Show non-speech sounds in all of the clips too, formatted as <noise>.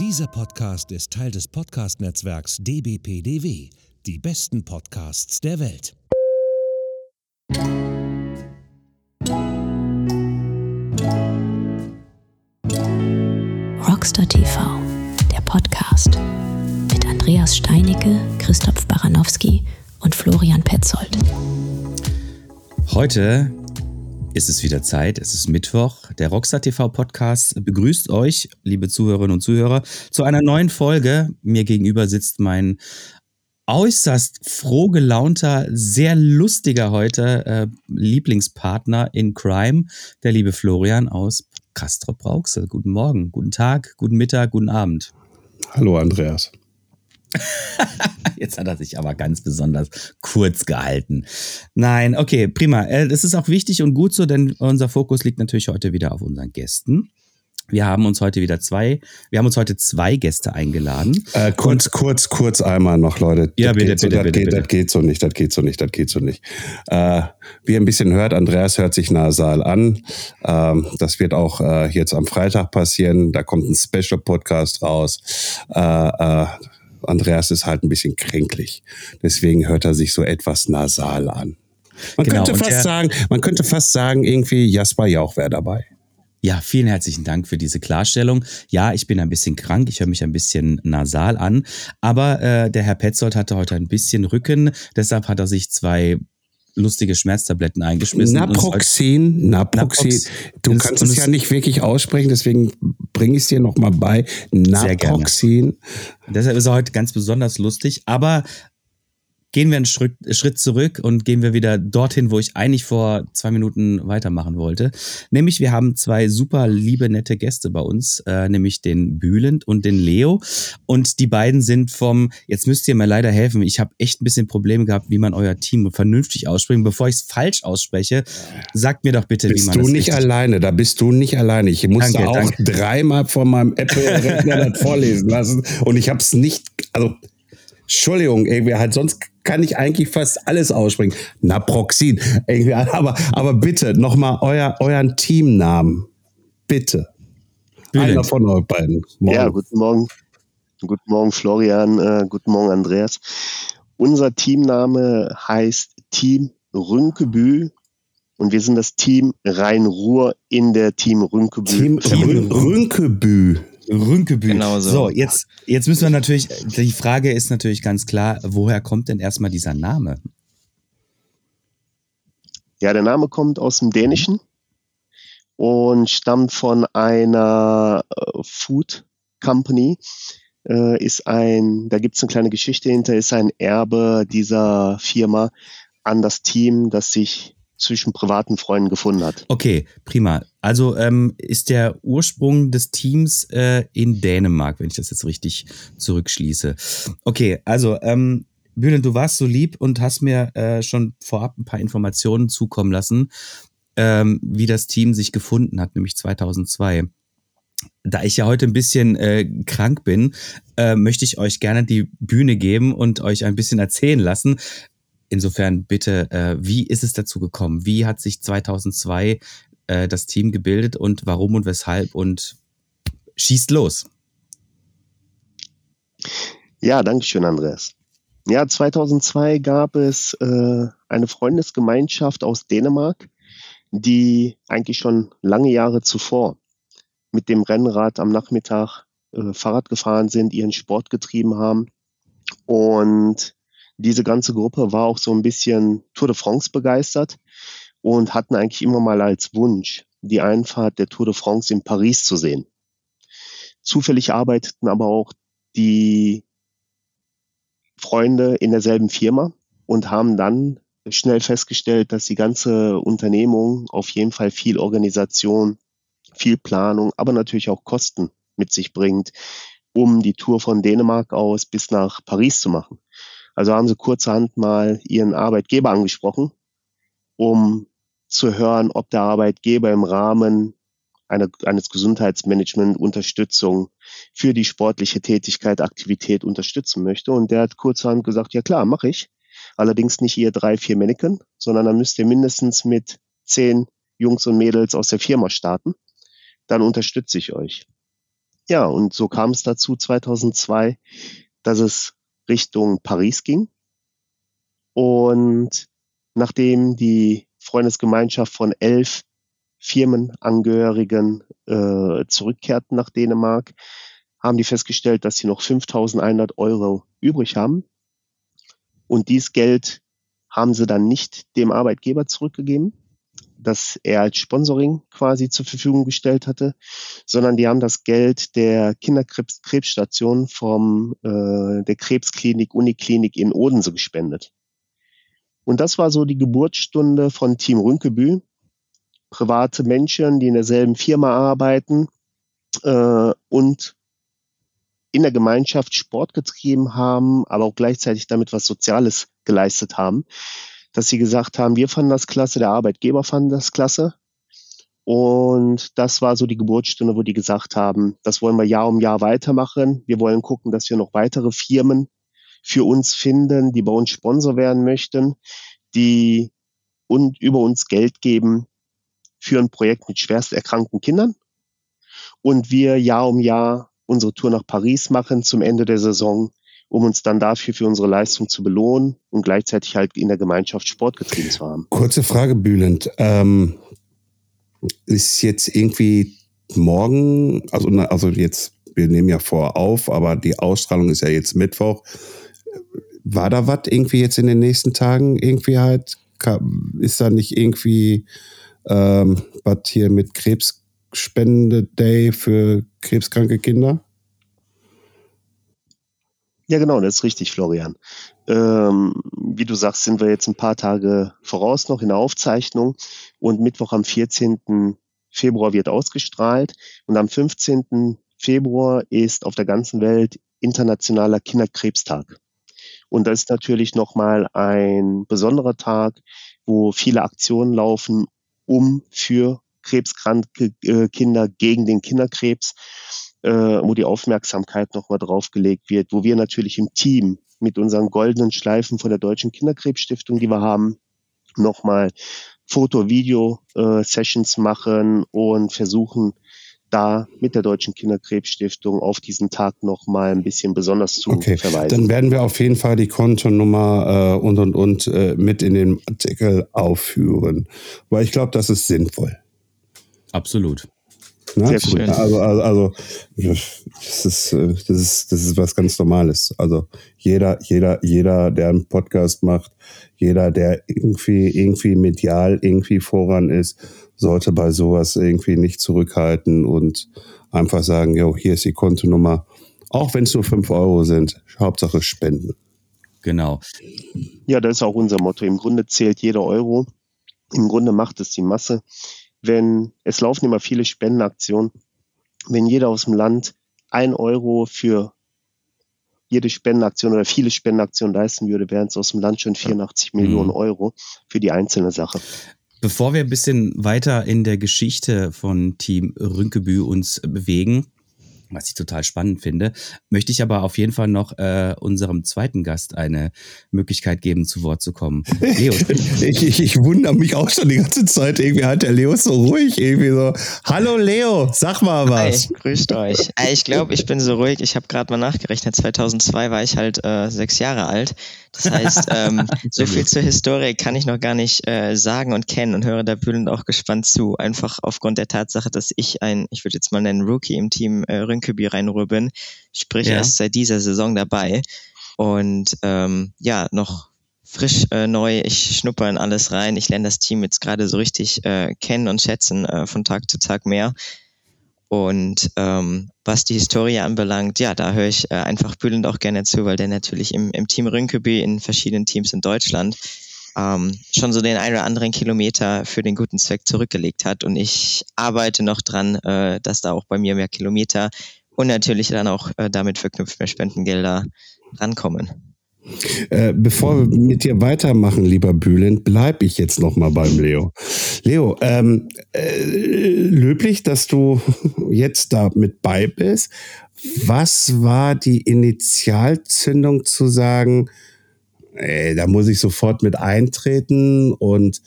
Dieser Podcast ist Teil des Podcast-Netzwerks dbpdw, die besten Podcasts der Welt. Rockstar TV, der Podcast mit Andreas Steinicke, Christoph Baranowski und Florian Petzold. Heute ist es wieder Zeit. Es ist Mittwoch. Der Rockstar TV Podcast begrüßt euch, liebe Zuhörerinnen und Zuhörer, zu einer neuen Folge. Mir gegenüber sitzt mein äußerst froh gelaunter, sehr lustiger heute äh, Lieblingspartner in Crime, der liebe Florian aus Castrop Brauxel. Guten Morgen, guten Tag, guten Mittag, guten Abend. Hallo Andreas. <laughs> Jetzt hat er sich aber ganz besonders kurz gehalten. Nein, okay, prima. Äh, das ist auch wichtig und gut so, denn unser Fokus liegt natürlich heute wieder auf unseren Gästen. Wir haben uns heute wieder zwei, wir haben uns heute zwei Gäste eingeladen. Äh, kurz, und, kurz, kurz einmal noch, Leute. Ja, bitte, bitte, so, bitte, das bitte, geht. Das geht so nicht, das geht so nicht, das geht so nicht. Äh, wie ihr ein bisschen hört, Andreas hört sich nasal an. Ähm, das wird auch äh, jetzt am Freitag passieren. Da kommt ein Special-Podcast raus. Äh, äh, Andreas ist halt ein bisschen kränklich. Deswegen hört er sich so etwas nasal an. Man Genau, könnte fast sagen, man könnte fast sagen, irgendwie Jasper Jauch wäre dabei. Ja, vielen herzlichen Dank für diese Klarstellung. Ja, ich bin ein bisschen krank, ich höre mich ein bisschen nasal an, aber äh, der Herr Petzold hatte heute ein bisschen Rücken, deshalb hat er sich zwei lustige Schmerztabletten eingeschmissen. Naproxen, Naproxen. Naprox- Du ist- kannst es ja nicht wirklich aussprechen, deswegen bringe ich es dir nochmal bei. Naproxen. Deshalb ist er heute ganz besonders lustig. Aber gehen wir einen Schritt, Schritt zurück und gehen wir wieder dorthin, wo ich eigentlich vor zwei Minuten weitermachen wollte. Nämlich, wir haben zwei super liebe, nette Gäste bei uns, äh, nämlich den Bülent und den Leo. Und die beiden sind vom, jetzt müsst ihr mir leider helfen, ich habe echt ein bisschen Probleme gehabt, wie man euer Team vernünftig ausspricht. Bevor ich es falsch ausspreche, sagt mir doch bitte, wie Bist man du das nicht richtig alleine, da bist du nicht alleine. Ich musste Danke, auch danke. dreimal von meinem Apple-Rechner das vorlesen lassen und ich habe es nicht, also Entschuldigung, irgendwie halt sonst kann ich eigentlich fast alles aussprechen. Irgendwie, aber, aber bitte nochmal euer, euren Teamnamen. Bitte. Bülent. Einer von euch beiden. Morgen. Ja, guten Morgen. Guten Morgen, Florian. Äh, guten Morgen, Andreas. Unser Teamname heißt Team Rünkebü und wir sind das Team Rhein-Ruhr in der Team Rünkebü. Team, Rün Rünkebü. Rünkebü. Genau so. So, jetzt, jetzt müssen wir natürlich, die Frage ist natürlich ganz klar, woher kommt denn erstmal dieser Name? Ja, der Name kommt aus dem Dänischen und stammt von einer äh, Food Company. Äh, ist ein, da gibt es eine kleine Geschichte hinter, ist ein Erbe dieser Firma an das Team, das sich zwischen privaten Freunden gefunden hat. Okay, prima. Also ähm, ist der Ursprung des Teams äh, in Dänemark, wenn ich das jetzt richtig zurückschließe. Okay, also ähm, Bülent, du warst so lieb und hast mir äh, schon vorab ein paar Informationen zukommen lassen, ähm, wie das Team sich gefunden hat, nämlich 2002. Da ich ja heute ein bisschen äh, krank bin, äh, möchte ich euch gerne die Bühne geben und euch ein bisschen erzählen lassen. Insofern bitte, äh, wie ist es dazu gekommen? Wie hat sich 2002 äh, das Team gebildet und warum und weshalb? Und schießt los. Ja, danke schön, Andreas. Ja, 2002 gab es äh, eine Freundesgemeinschaft aus Dänemark, die eigentlich schon lange Jahre zuvor mit dem Rennrad am Nachmittag äh, Fahrrad gefahren sind, ihren Sport getrieben haben. Und diese ganze Gruppe war auch so ein bisschen Tour de France begeistert und hatten eigentlich immer mal als Wunsch, die Einfahrt der Tour de France in Paris zu sehen. Zufällig arbeiteten aber auch die Freunde in derselben Firma und haben dann schnell festgestellt, dass die ganze Unternehmung auf jeden Fall viel Organisation, viel Planung, aber natürlich auch Kosten mit sich bringt, um die Tour von Dänemark aus bis nach Paris zu machen. Also haben sie kurzerhand mal ihren Arbeitgeber angesprochen, um zu hören, ob der Arbeitgeber im Rahmen einer, eines Gesundheitsmanagement Unterstützung für die sportliche Tätigkeit, Aktivität unterstützen möchte. Und der hat kurzerhand gesagt, ja klar, mache ich. Allerdings nicht ihr drei, vier Männchen, sondern dann müsst ihr mindestens mit zehn Jungs und Mädels aus der Firma starten. Dann unterstütze ich euch. Ja, und so kam es dazu 2002, dass es Richtung Paris ging. Und nachdem die Freundesgemeinschaft von elf Firmenangehörigen äh, zurückkehrten nach Dänemark, haben die festgestellt, dass sie noch 5.100 Euro übrig haben. Und dieses Geld haben sie dann nicht dem Arbeitgeber zurückgegeben, das er als Sponsoring quasi zur Verfügung gestellt hatte, sondern die haben das Geld der Kinderkrebsstation vom äh, der Krebsklinik Uniklinik in Odense gespendet. Und das war so die Geburtsstunde von Team Rünkebü. Private Menschen, die in derselben Firma arbeiten äh, und in der Gemeinschaft Sport getrieben haben, aber auch gleichzeitig damit was Soziales geleistet haben dass sie gesagt haben, wir fanden das klasse, der Arbeitgeber fand das klasse. Und das war so die Geburtsstunde, wo die gesagt haben, das wollen wir Jahr um Jahr weitermachen. Wir wollen gucken, dass wir noch weitere Firmen für uns finden, die bei uns Sponsor werden möchten, die und über uns Geld geben für ein Projekt mit schwerst erkrankten Kindern. Und wir Jahr um Jahr unsere Tour nach Paris machen zum Ende der Saison um uns dann dafür für unsere Leistung zu belohnen und gleichzeitig halt in der Gemeinschaft Sport getrieben zu haben. Kurze Frage, Bülent. Ähm, ist jetzt irgendwie morgen, also, also jetzt, wir nehmen ja vor auf, aber die Ausstrahlung ist ja jetzt Mittwoch. War da was irgendwie jetzt in den nächsten Tagen irgendwie halt? Ist da nicht irgendwie ähm, was hier mit Krebsspende-Day für krebskranke Kinder? Ja, genau, das ist richtig, Florian. Ähm, wie du sagst, sind wir jetzt ein paar Tage voraus noch in der Aufzeichnung und Mittwoch am 14. Februar wird ausgestrahlt und am 15. Februar ist auf der ganzen Welt internationaler Kinderkrebstag. Und das ist natürlich nochmal ein besonderer Tag, wo viele Aktionen laufen, um für krebskranke äh, Kinder gegen den Kinderkrebs äh, wo die Aufmerksamkeit nochmal drauf gelegt wird, wo wir natürlich im Team mit unseren goldenen Schleifen von der Deutschen Kinderkrebsstiftung, die wir haben, nochmal Foto-Video-Sessions äh, machen und versuchen, da mit der Deutschen Kinderkrebsstiftung auf diesen Tag nochmal ein bisschen besonders zu okay. verweisen. Dann werden wir auf jeden Fall die Kontonummer äh, und und und äh, mit in den Artikel aufführen. Weil ich glaube, das ist sinnvoll. Absolut. Ne? Sehr schön. Also, also, also das, ist, das, ist, das ist was ganz Normales. Also jeder, jeder, jeder, der einen Podcast macht, jeder, der irgendwie, irgendwie medial irgendwie voran ist, sollte bei sowas irgendwie nicht zurückhalten und einfach sagen, jo, hier ist die Kontonummer. Auch wenn es nur fünf Euro sind, Hauptsache spenden. Genau. Ja, das ist auch unser Motto. Im Grunde zählt jeder Euro. Im Grunde macht es die Masse wenn es laufen immer viele Spendenaktionen, wenn jeder aus dem Land ein Euro für jede Spendenaktion oder viele Spendenaktionen leisten würde, wären es aus dem Land schon 84 mhm. Millionen Euro für die einzelne Sache. Bevor wir ein bisschen weiter in der Geschichte von Team Rünkebü uns bewegen, was ich total spannend finde. Möchte ich aber auf jeden Fall noch äh, unserem zweiten Gast eine Möglichkeit geben, zu Wort zu kommen. <laughs> Leo. ich, ich, ich wundere mich auch schon die ganze Zeit. Irgendwie hat der Leo so ruhig. Irgendwie so, hallo Leo, sag mal was. Hi, grüßt euch. Ich glaube, ich bin so ruhig. Ich habe gerade mal nachgerechnet. 2002 war ich halt äh, sechs Jahre alt. Das heißt, <laughs> ähm, so viel zur Historie kann ich noch gar nicht äh, sagen und kennen und höre da bühlend auch gespannt zu. Einfach aufgrund der Tatsache, dass ich ein, ich würde jetzt mal nennen, Rookie im Team äh, reinruhr bin. Sprich, ja. erst seit dieser Saison dabei. Und ähm, ja, noch frisch äh, neu. Ich schnupper in alles rein. Ich lerne das Team jetzt gerade so richtig äh, kennen und schätzen äh, von Tag zu Tag mehr. Und ähm, was die Historie anbelangt, ja, da höre ich äh, einfach bühlend auch gerne zu, weil der natürlich im, im Team Rünkeby in verschiedenen Teams in Deutschland ähm, schon so den einen oder anderen Kilometer für den guten Zweck zurückgelegt hat. Und ich arbeite noch dran, äh, dass da auch bei mir mehr Kilometer und natürlich dann auch äh, damit verknüpft mehr Spendengelder rankommen. Äh, bevor wir mit dir weitermachen, lieber Bülent, bleibe ich jetzt noch mal beim Leo. Leo, ähm, äh, löblich, dass du <laughs> jetzt da mit bei bist. Was war die Initialzündung zu sagen, ey, da muss ich sofort mit eintreten und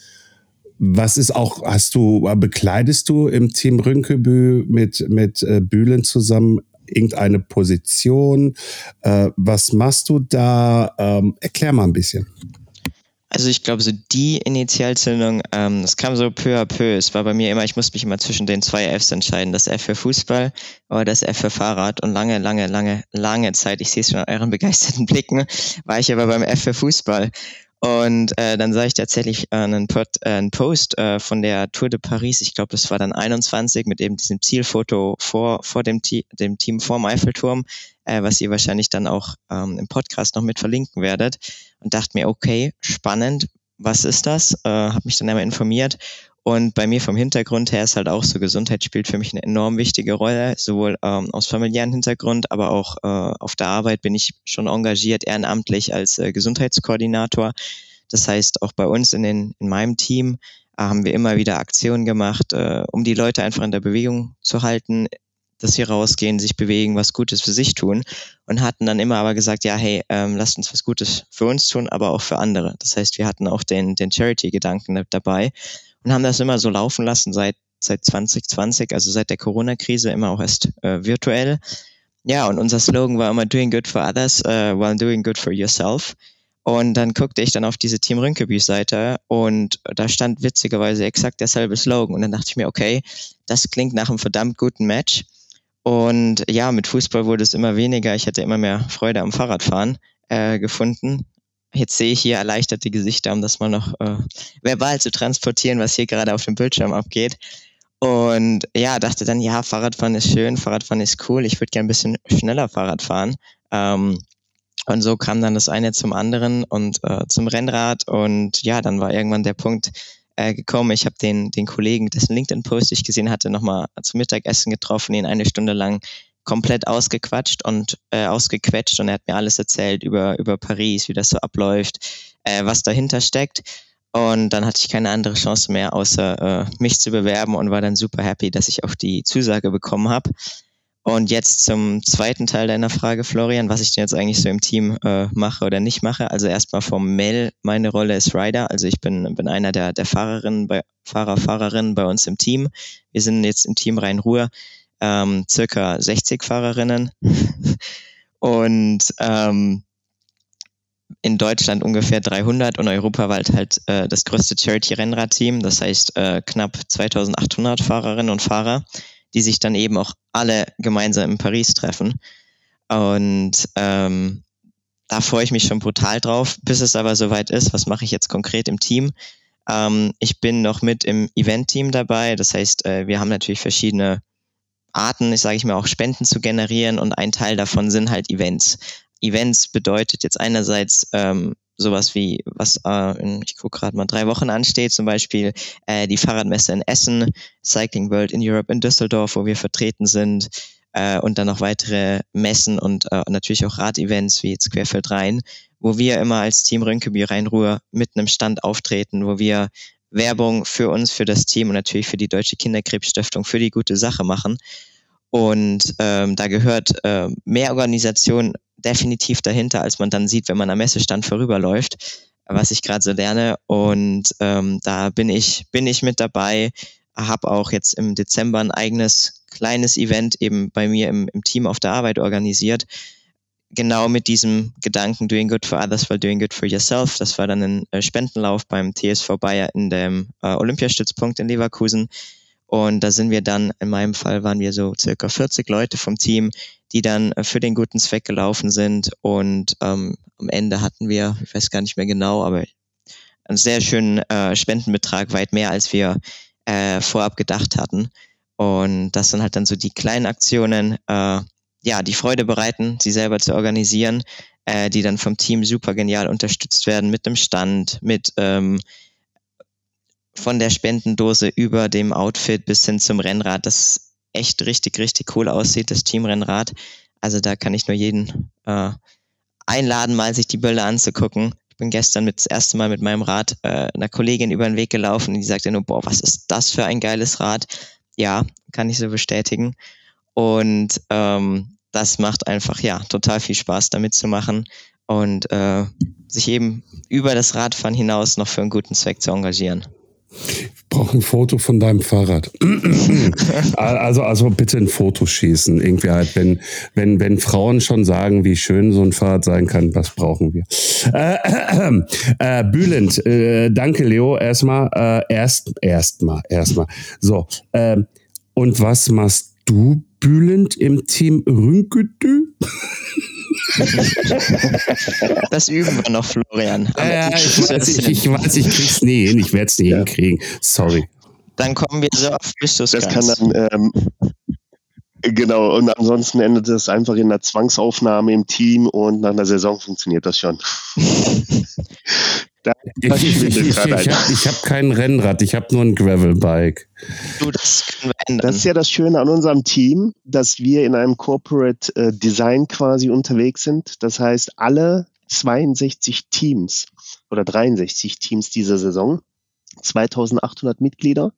was ist auch, hast du, bekleidest du im Team Rünkebü mit, mit äh, Bühlen zusammen irgendeine Position? Äh, was machst du da? Ähm, erklär mal ein bisschen. Also ich glaube, so die Initialzündung, ähm, das kam so peu à peu. Es war bei mir immer, ich musste mich immer zwischen den zwei Fs entscheiden. Das F für Fußball oder das F für Fahrrad. Und lange, lange, lange, lange Zeit, ich sehe es schon an euren begeisterten Blicken, war ich aber beim F für Fußball. Und äh, dann sah ich tatsächlich äh, einen, Pod, äh, einen Post äh, von der Tour de Paris, ich glaube, das war dann 21, mit eben diesem Zielfoto vor, vor dem, dem Team vorm Eiffelturm, äh, was ihr wahrscheinlich dann auch ähm, im Podcast noch mit verlinken werdet. Und dachte mir, okay, spannend, was ist das? Äh, habe mich dann einmal informiert und bei mir vom Hintergrund her ist halt auch so, Gesundheit spielt für mich eine enorm wichtige Rolle, sowohl ähm, aus familiären Hintergrund, aber auch äh, auf der Arbeit bin ich schon engagiert, ehrenamtlich als äh, Gesundheitskoordinator. Das heißt, auch bei uns in, den, in meinem Team äh, haben wir immer wieder Aktionen gemacht, äh, um die Leute einfach in der Bewegung zu halten, dass sie rausgehen, sich bewegen, was Gutes für sich tun und hatten dann immer aber gesagt, ja, hey, ähm, lasst uns was Gutes für uns tun, aber auch für andere. Das heißt, wir hatten auch den, den Charity-Gedanken dabei und haben das immer so laufen lassen seit, seit 2020, also seit der Corona-Krise, immer auch erst äh, virtuell. Ja, und unser Slogan war immer Doing Good for Others uh, while doing good for yourself. Und dann guckte ich dann auf diese Team Rünkeby-Seite und da stand witzigerweise exakt derselbe Slogan. Und dann dachte ich mir, okay, das klingt nach einem verdammt guten Match. Und ja, mit Fußball wurde es immer weniger. Ich hatte immer mehr Freude am Fahrradfahren äh, gefunden. Jetzt sehe ich hier erleichterte Gesichter, um das mal noch äh, verbal zu transportieren, was hier gerade auf dem Bildschirm abgeht. Und ja, dachte dann, ja, Fahrradfahren ist schön, Fahrradfahren ist cool, ich würde gerne ein bisschen schneller Fahrrad fahren. Ähm, und so kam dann das eine zum anderen und äh, zum Rennrad. Und ja, dann war irgendwann der Punkt äh, gekommen. Ich habe den, den Kollegen, dessen LinkedIn-Post ich gesehen hatte, nochmal zum Mittagessen getroffen, ihn eine Stunde lang komplett ausgequatscht und äh, ausgequetscht und er hat mir alles erzählt über, über Paris, wie das so abläuft, äh, was dahinter steckt. Und dann hatte ich keine andere Chance mehr, außer äh, mich zu bewerben und war dann super happy, dass ich auch die Zusage bekommen habe. Und jetzt zum zweiten Teil deiner Frage, Florian, was ich denn jetzt eigentlich so im Team äh, mache oder nicht mache. Also erstmal formell, meine Rolle ist Rider. Also ich bin, bin einer der, der Fahrerinnen bei, Fahrer, Fahrerinnen bei uns im Team. Wir sind jetzt im Team Rhein-Ruhr ähm, circa 60 Fahrerinnen und ähm, in Deutschland ungefähr 300 und europaweit halt äh, das größte Charity-Rennradteam, das heißt äh, knapp 2800 Fahrerinnen und Fahrer, die sich dann eben auch alle gemeinsam in Paris treffen. Und ähm, da freue ich mich schon brutal drauf. Bis es aber soweit ist, was mache ich jetzt konkret im Team? Ähm, ich bin noch mit im Event-Team dabei. Das heißt, äh, wir haben natürlich verschiedene Arten, ich sage ich mal, auch Spenden zu generieren und ein Teil davon sind halt Events. Events bedeutet jetzt einerseits ähm, sowas wie, was äh, in, ich gucke gerade mal, drei Wochen ansteht, zum Beispiel äh, die Fahrradmesse in Essen, Cycling World in Europe in Düsseldorf, wo wir vertreten sind äh, und dann noch weitere Messen und äh, natürlich auch Radevents wie jetzt Querfeld Rhein, wo wir immer als Team Rönkeby Rhein-Ruhr mit einem Stand auftreten, wo wir Werbung für uns, für das Team und natürlich für die Deutsche Kinderkrebsstiftung für die gute Sache machen. Und ähm, da gehört äh, mehr Organisation definitiv dahinter, als man dann sieht, wenn man am Messestand vorüberläuft, was ich gerade so lerne. Und ähm, da bin ich, bin ich mit dabei, habe auch jetzt im Dezember ein eigenes kleines Event eben bei mir im, im Team auf der Arbeit organisiert, genau mit diesem Gedanken Doing Good for Others while Doing Good for Yourself. Das war dann ein äh, Spendenlauf beim TSV Bayer in dem äh, Olympiastützpunkt in Leverkusen. Und da sind wir dann, in meinem Fall waren wir so circa 40 Leute vom Team, die dann äh, für den guten Zweck gelaufen sind. Und ähm, am Ende hatten wir, ich weiß gar nicht mehr genau, aber einen sehr schönen äh, Spendenbetrag, weit mehr als wir vorab gedacht hatten. Und das sind halt dann so die kleinen Aktionen, ja, die Freude bereiten, sie selber zu organisieren, äh, die dann vom Team super genial unterstützt werden mit dem Stand, mit ähm, von der Spendendose über dem Outfit bis hin zum Rennrad, das echt richtig, richtig cool aussieht, das Teamrennrad. Also da kann ich nur jeden äh, einladen, mal sich die Bilder anzugucken. Ich bin gestern mit, das erste Mal mit meinem Rad äh, einer Kollegin über den Weg gelaufen und die sagte nur, boah, was ist das für ein geiles Rad? Ja, kann ich so bestätigen. Und ähm, das macht einfach ja total viel Spaß damit zu machen und äh, sich eben über das Radfahren hinaus noch für einen guten Zweck zu engagieren. Ich brauche ein Foto von deinem Fahrrad. <laughs> also, also bitte ein Foto schießen. Irgendwie halt, wenn, wenn, wenn Frauen schon sagen, wie schön so ein Fahrrad sein kann, was brauchen wir? Äh, äh, äh, Bülent, äh, danke Leo. Erstmal, äh, erst, erstmal, erstmal. So, äh, und was machst du, Bülent, im Team Rünketü? das üben wir noch, Florian. Ja, ich, weiß, ich, ich, weiß, ich krieg's nie hin. Ich werde es nie ja. hinkriegen. Sorry. Dann kommen wir so du es Das kannst. kann dann, ähm, genau, und ansonsten endet es einfach in einer Zwangsaufnahme im Team und nach einer Saison funktioniert das schon. <laughs> <laughs> ich, ich, ich, ich habe hab kein Rennrad, ich habe nur ein Gravelbike. Du, das können wir ändern. Das ist ja das Schöne an unserem Team, dass wir in einem Corporate äh, Design quasi unterwegs sind. Das heißt, alle 62 Teams oder 63 Teams dieser Saison, 2800 Mitglieder,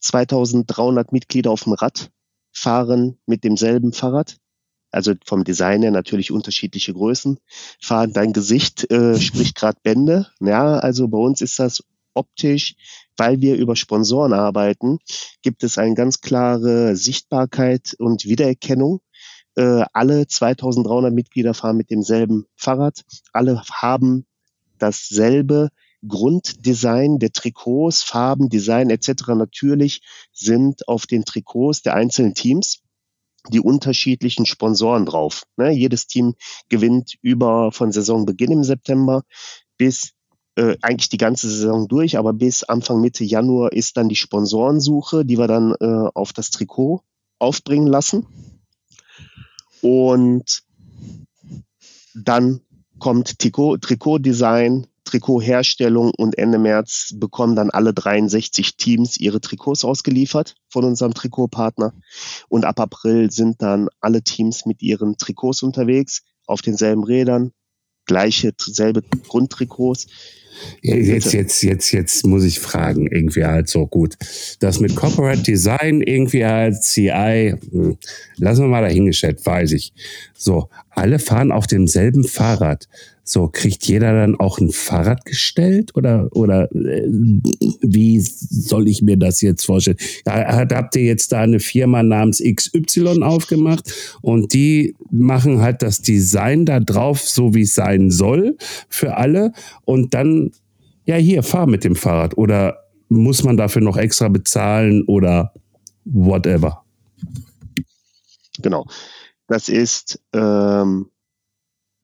2300 Mitglieder auf dem Rad, fahren mit demselben Fahrrad also vom Design her natürlich unterschiedliche Größen. Fahren, dein Gesicht äh, spricht gerade Bände. Ja, also bei uns ist das optisch, weil wir über Sponsoren arbeiten, gibt es eine ganz klare Sichtbarkeit und Wiedererkennung. Äh, alle 2300 Mitglieder fahren mit demselben Fahrrad. Alle haben dasselbe Grunddesign der Trikots, Farben, Design etc. natürlich sind auf den Trikots der einzelnen Teams die unterschiedlichen Sponsoren drauf. Ne? Jedes Team gewinnt über von Saisonbeginn im September bis äh, eigentlich die ganze Saison durch, aber bis Anfang Mitte Januar ist dann die Sponsorensuche, die wir dann äh, auf das Trikot aufbringen lassen. Und dann kommt Trikot, Trikotdesign, Trikotherstellung und Ende März bekommen dann alle 63 Teams ihre Trikots ausgeliefert von unserem Trikotpartner. Und ab April sind dann alle Teams mit ihren Trikots unterwegs, auf denselben Rädern, gleiche, selbe Grundtrikots. Jetzt, jetzt, jetzt, jetzt muss ich fragen, irgendwie halt so gut. Das mit Corporate Design irgendwie halt CI, hm, lassen wir mal dahingestellt, weiß ich. So, alle fahren auf demselben Fahrrad. So, kriegt jeder dann auch ein Fahrrad gestellt oder, oder äh, wie soll ich mir das jetzt vorstellen? Habt ihr jetzt da eine Firma namens XY aufgemacht und die machen halt das Design da drauf, so wie es sein soll für alle und dann, ja, hier, fahr mit dem Fahrrad oder muss man dafür noch extra bezahlen oder whatever? Genau. Das ist ähm,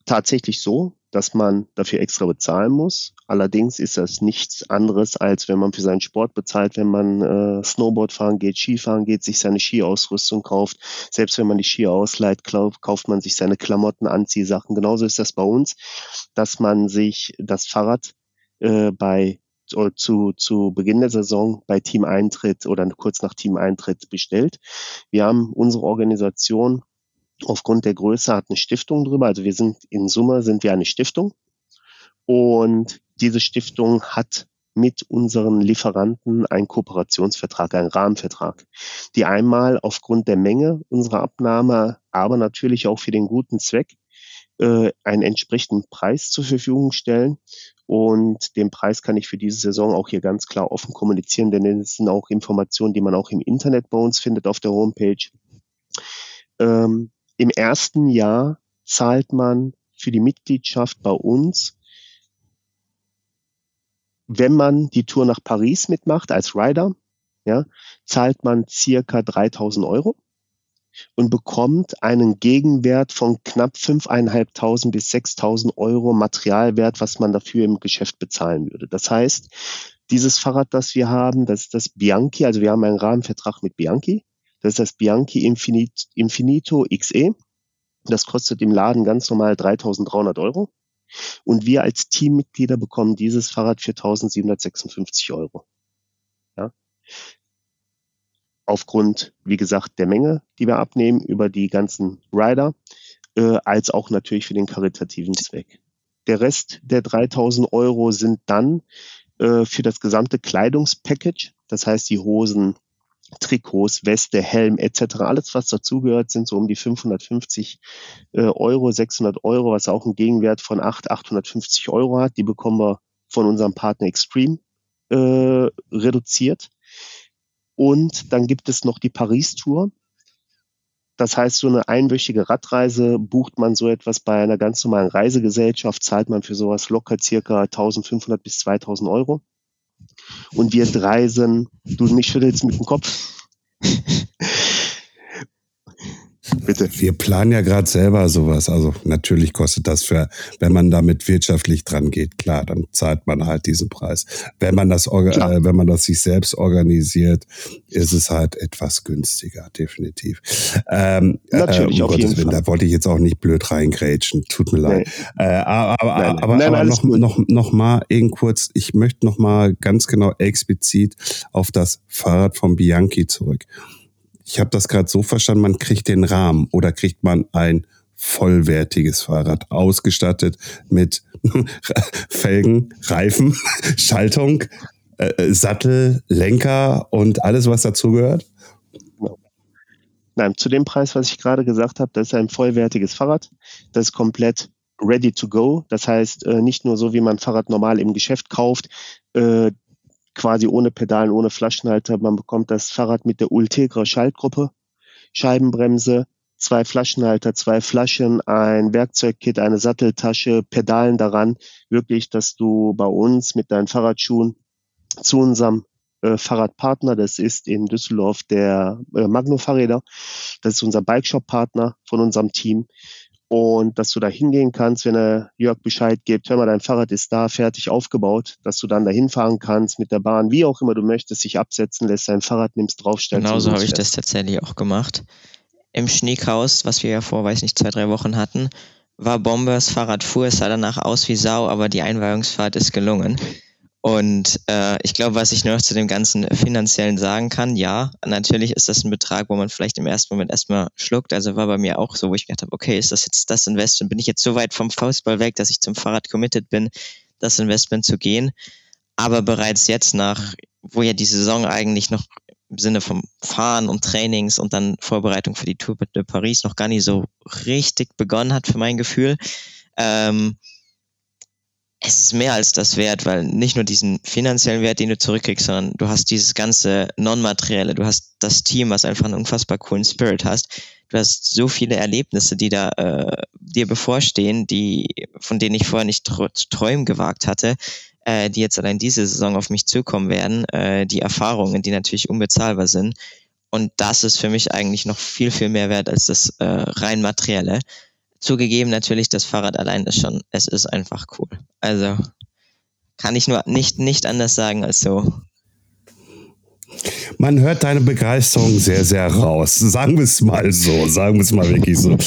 tatsächlich so, dass man dafür extra bezahlen muss. Allerdings ist das nichts anderes, als wenn man für seinen Sport bezahlt, wenn man äh, Snowboard fahren geht, Skifahren geht, sich seine Skiausrüstung kauft. Selbst wenn man die Ski ausleiht, kauft man sich seine Klamotten, Anziehsachen. Genauso ist das bei uns, dass man sich das Fahrrad äh, bei zu, zu Beginn der Saison bei Team Eintritt oder kurz nach Team Eintritt bestellt. Wir haben unsere Organisation aufgrund der Größe hat eine Stiftung drüber. Also wir sind in Summe sind wir eine Stiftung und diese Stiftung hat mit unseren Lieferanten einen Kooperationsvertrag, einen Rahmenvertrag, die einmal aufgrund der Menge unserer Abnahme, aber natürlich auch für den guten Zweck äh, einen entsprechenden Preis zur Verfügung stellen. Und den Preis kann ich für diese Saison auch hier ganz klar offen kommunizieren, denn es sind auch Informationen, die man auch im Internet bei uns findet auf der Homepage. Ähm, im ersten Jahr zahlt man für die Mitgliedschaft bei uns, wenn man die Tour nach Paris mitmacht als Rider, ja, zahlt man circa 3000 Euro und bekommt einen Gegenwert von knapp 5.500 bis 6.000 Euro Materialwert, was man dafür im Geschäft bezahlen würde. Das heißt, dieses Fahrrad, das wir haben, das ist das Bianchi, also wir haben einen Rahmenvertrag mit Bianchi. Das ist das Bianchi Infinito XE. Das kostet im Laden ganz normal 3300 Euro. Und wir als Teammitglieder bekommen dieses Fahrrad für 1756 Euro. Ja. Aufgrund, wie gesagt, der Menge, die wir abnehmen über die ganzen Rider, äh, als auch natürlich für den karitativen Zweck. Der Rest der 3000 Euro sind dann äh, für das gesamte Kleidungspackage, das heißt die Hosen, Trikots, Weste, Helm etc. Alles, was dazugehört, sind so um die 550 äh, Euro, 600 Euro, was auch einen Gegenwert von 8, 850 Euro hat. Die bekommen wir von unserem Partner Extreme äh, reduziert. Und dann gibt es noch die Paris-Tour. Das heißt, so eine einwöchige Radreise bucht man so etwas bei einer ganz normalen Reisegesellschaft, zahlt man für sowas locker circa 1500 bis 2000 Euro. Und wir reisen, du nicht schüttelst mit dem Kopf. <laughs> Bitte. Wir planen ja gerade selber sowas. Also natürlich kostet das für, wenn man damit wirtschaftlich dran geht, klar, dann zahlt man halt diesen Preis. Wenn man das, äh, wenn man das sich selbst organisiert, ist es halt etwas günstiger, definitiv. Ähm, natürlich, äh, um auf jeden Fall. Da wollte ich jetzt auch nicht blöd reingrätschen. Tut mir leid. Äh, aber aber, nein, aber, nein, aber noch, noch, noch mal eben kurz, ich möchte noch mal ganz genau explizit auf das Fahrrad von Bianchi zurück. Ich habe das gerade so verstanden, man kriegt den Rahmen oder kriegt man ein vollwertiges Fahrrad, ausgestattet mit <laughs> Felgen, Reifen, <laughs> Schaltung, äh, Sattel, Lenker und alles, was dazugehört? Nein, zu dem Preis, was ich gerade gesagt habe, das ist ein vollwertiges Fahrrad. Das ist komplett ready to go. Das heißt, äh, nicht nur so, wie man Fahrrad normal im Geschäft kauft, äh, quasi ohne Pedalen, ohne Flaschenhalter. Man bekommt das Fahrrad mit der Ultegra Schaltgruppe, Scheibenbremse, zwei Flaschenhalter, zwei Flaschen, ein Werkzeugkit, eine Satteltasche, Pedalen daran. Wirklich, dass du bei uns mit deinen Fahrradschuhen zu unserem äh, Fahrradpartner, das ist in Düsseldorf der äh, Magno Fahrräder, das ist unser Bikeshop-Partner von unserem Team und dass du da hingehen kannst, wenn er Jörg Bescheid gibt, hör mal, dein Fahrrad ist da, fertig aufgebaut, dass du dann da hinfahren kannst mit der Bahn, wie auch immer du möchtest, sich absetzen lässt, dein Fahrrad nimmst, draufstellst. Genauso habe ich das tatsächlich auch gemacht. Im Schneekhaus, was wir ja vor, weiß nicht, zwei, drei Wochen hatten, war Bombers Fahrrad fuhr, es sah danach aus wie Sau, aber die Einweihungsfahrt ist gelungen. Und äh, ich glaube, was ich noch zu dem ganzen finanziellen sagen kann, ja, natürlich ist das ein Betrag, wo man vielleicht im ersten Moment erstmal schluckt. Also war bei mir auch so, wo ich gedacht habe, okay, ist das jetzt das Investment? Bin ich jetzt so weit vom Faustball weg, dass ich zum Fahrrad committed bin, das Investment zu gehen? Aber bereits jetzt nach, wo ja die Saison eigentlich noch im Sinne vom Fahren und Trainings und dann Vorbereitung für die Tour de Paris noch gar nicht so richtig begonnen hat für mein Gefühl, ähm, es ist mehr als das wert, weil nicht nur diesen finanziellen Wert, den du zurückkriegst, sondern du hast dieses ganze Non-Materielle, du hast das Team, was einfach einen unfassbar coolen Spirit hast. Du hast so viele Erlebnisse, die da äh, dir bevorstehen, die, von denen ich vorher nicht zu träumen gewagt hatte, äh, die jetzt allein diese Saison auf mich zukommen werden, äh, die Erfahrungen, die natürlich unbezahlbar sind. Und das ist für mich eigentlich noch viel, viel mehr wert als das äh, rein materielle. Zugegeben, natürlich, das Fahrrad allein ist schon, es ist einfach cool. Also kann ich nur nicht, nicht anders sagen als so. Man hört deine Begeisterung sehr, sehr raus. Sagen wir es mal so. Sagen wir es mal wirklich so.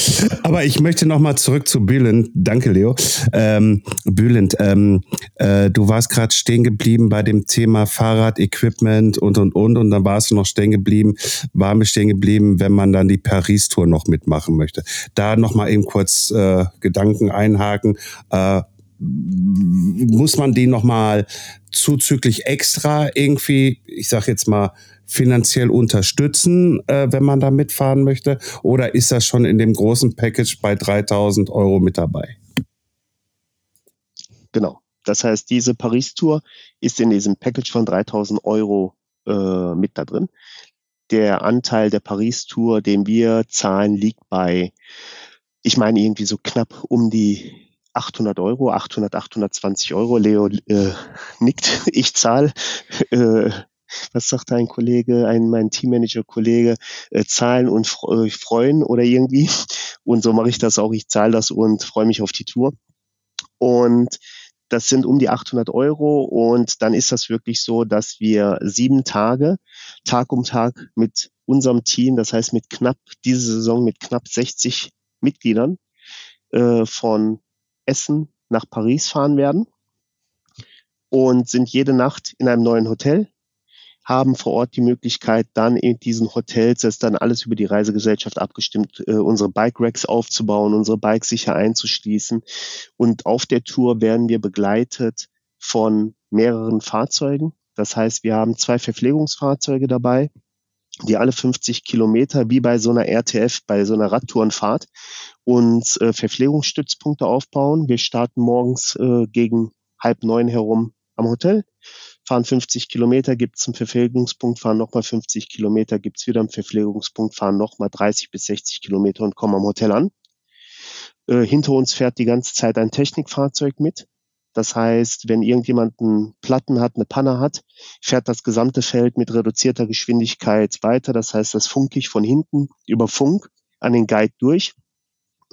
Aber ich möchte noch mal zurück zu Bülent. Danke, Leo. Ähm, Bülent, ähm, äh, du warst gerade stehen geblieben bei dem Thema Fahrrad-Equipment und, und, und. Und dann warst du noch stehen geblieben, war mir stehen geblieben, wenn man dann die Paris-Tour noch mitmachen möchte. Da noch mal eben kurz äh, Gedanken einhaken. Äh, muss man die nochmal zuzüglich extra irgendwie, ich sag jetzt mal, finanziell unterstützen, äh, wenn man da mitfahren möchte? Oder ist das schon in dem großen Package bei 3000 Euro mit dabei? Genau. Das heißt, diese Paris-Tour ist in diesem Package von 3000 Euro äh, mit da drin. Der Anteil der Paris-Tour, den wir zahlen, liegt bei, ich meine, irgendwie so knapp um die 800 Euro, 800, 820 Euro. Leo äh, nickt, <laughs> ich zahle. Äh, was sagt ein Kollege, ein mein Teammanager-Kollege, äh, zahlen und äh, freuen oder irgendwie. <laughs> Und so mache ich das auch. Ich zahle das und freue mich auf die Tour. Und das sind um die 800 Euro und dann ist das wirklich so, dass wir sieben Tage, Tag um Tag mit unserem Team, das heißt mit knapp, diese Saison mit knapp 60 Mitgliedern äh, von Essen nach Paris fahren werden und sind jede Nacht in einem neuen Hotel, haben vor Ort die Möglichkeit, dann in diesen Hotels, das ist dann alles über die Reisegesellschaft abgestimmt, äh, unsere Bike-Racks aufzubauen, unsere Bikes sicher einzuschließen. Und auf der Tour werden wir begleitet von mehreren Fahrzeugen. Das heißt, wir haben zwei Verpflegungsfahrzeuge dabei, die alle 50 Kilometer wie bei so einer RTF, bei so einer Radtourenfahrt uns äh, Verpflegungsstützpunkte aufbauen. Wir starten morgens äh, gegen halb neun herum am Hotel, fahren 50 Kilometer, gibt's einen Verpflegungspunkt, fahren nochmal 50 Kilometer, gibt's wieder einen Verpflegungspunkt, fahren nochmal 30 bis 60 Kilometer und kommen am Hotel an. Äh, hinter uns fährt die ganze Zeit ein Technikfahrzeug mit. Das heißt, wenn irgendjemand einen Platten hat, eine Panne hat, fährt das gesamte Feld mit reduzierter Geschwindigkeit weiter. Das heißt, das funke ich von hinten über Funk an den Guide durch,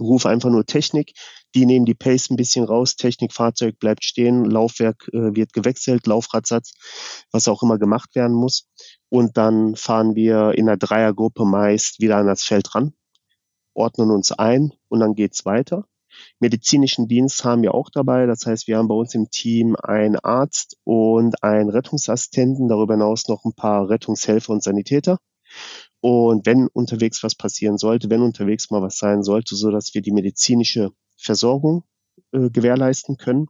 rufe einfach nur Technik. Die nehmen die Pace ein bisschen raus, Technik, Fahrzeug bleibt stehen, Laufwerk äh, wird gewechselt, Laufradsatz, was auch immer gemacht werden muss. Und dann fahren wir in einer Dreiergruppe meist wieder an das Feld ran, ordnen uns ein und dann geht's weiter. Medizinischen Dienst haben wir auch dabei. Das heißt, wir haben bei uns im Team einen Arzt und einen Rettungsassistenten, darüber hinaus noch ein paar Rettungshelfer und Sanitäter. Und wenn unterwegs was passieren sollte, wenn unterwegs mal was sein sollte, so dass wir die medizinische Versorgung äh, gewährleisten können.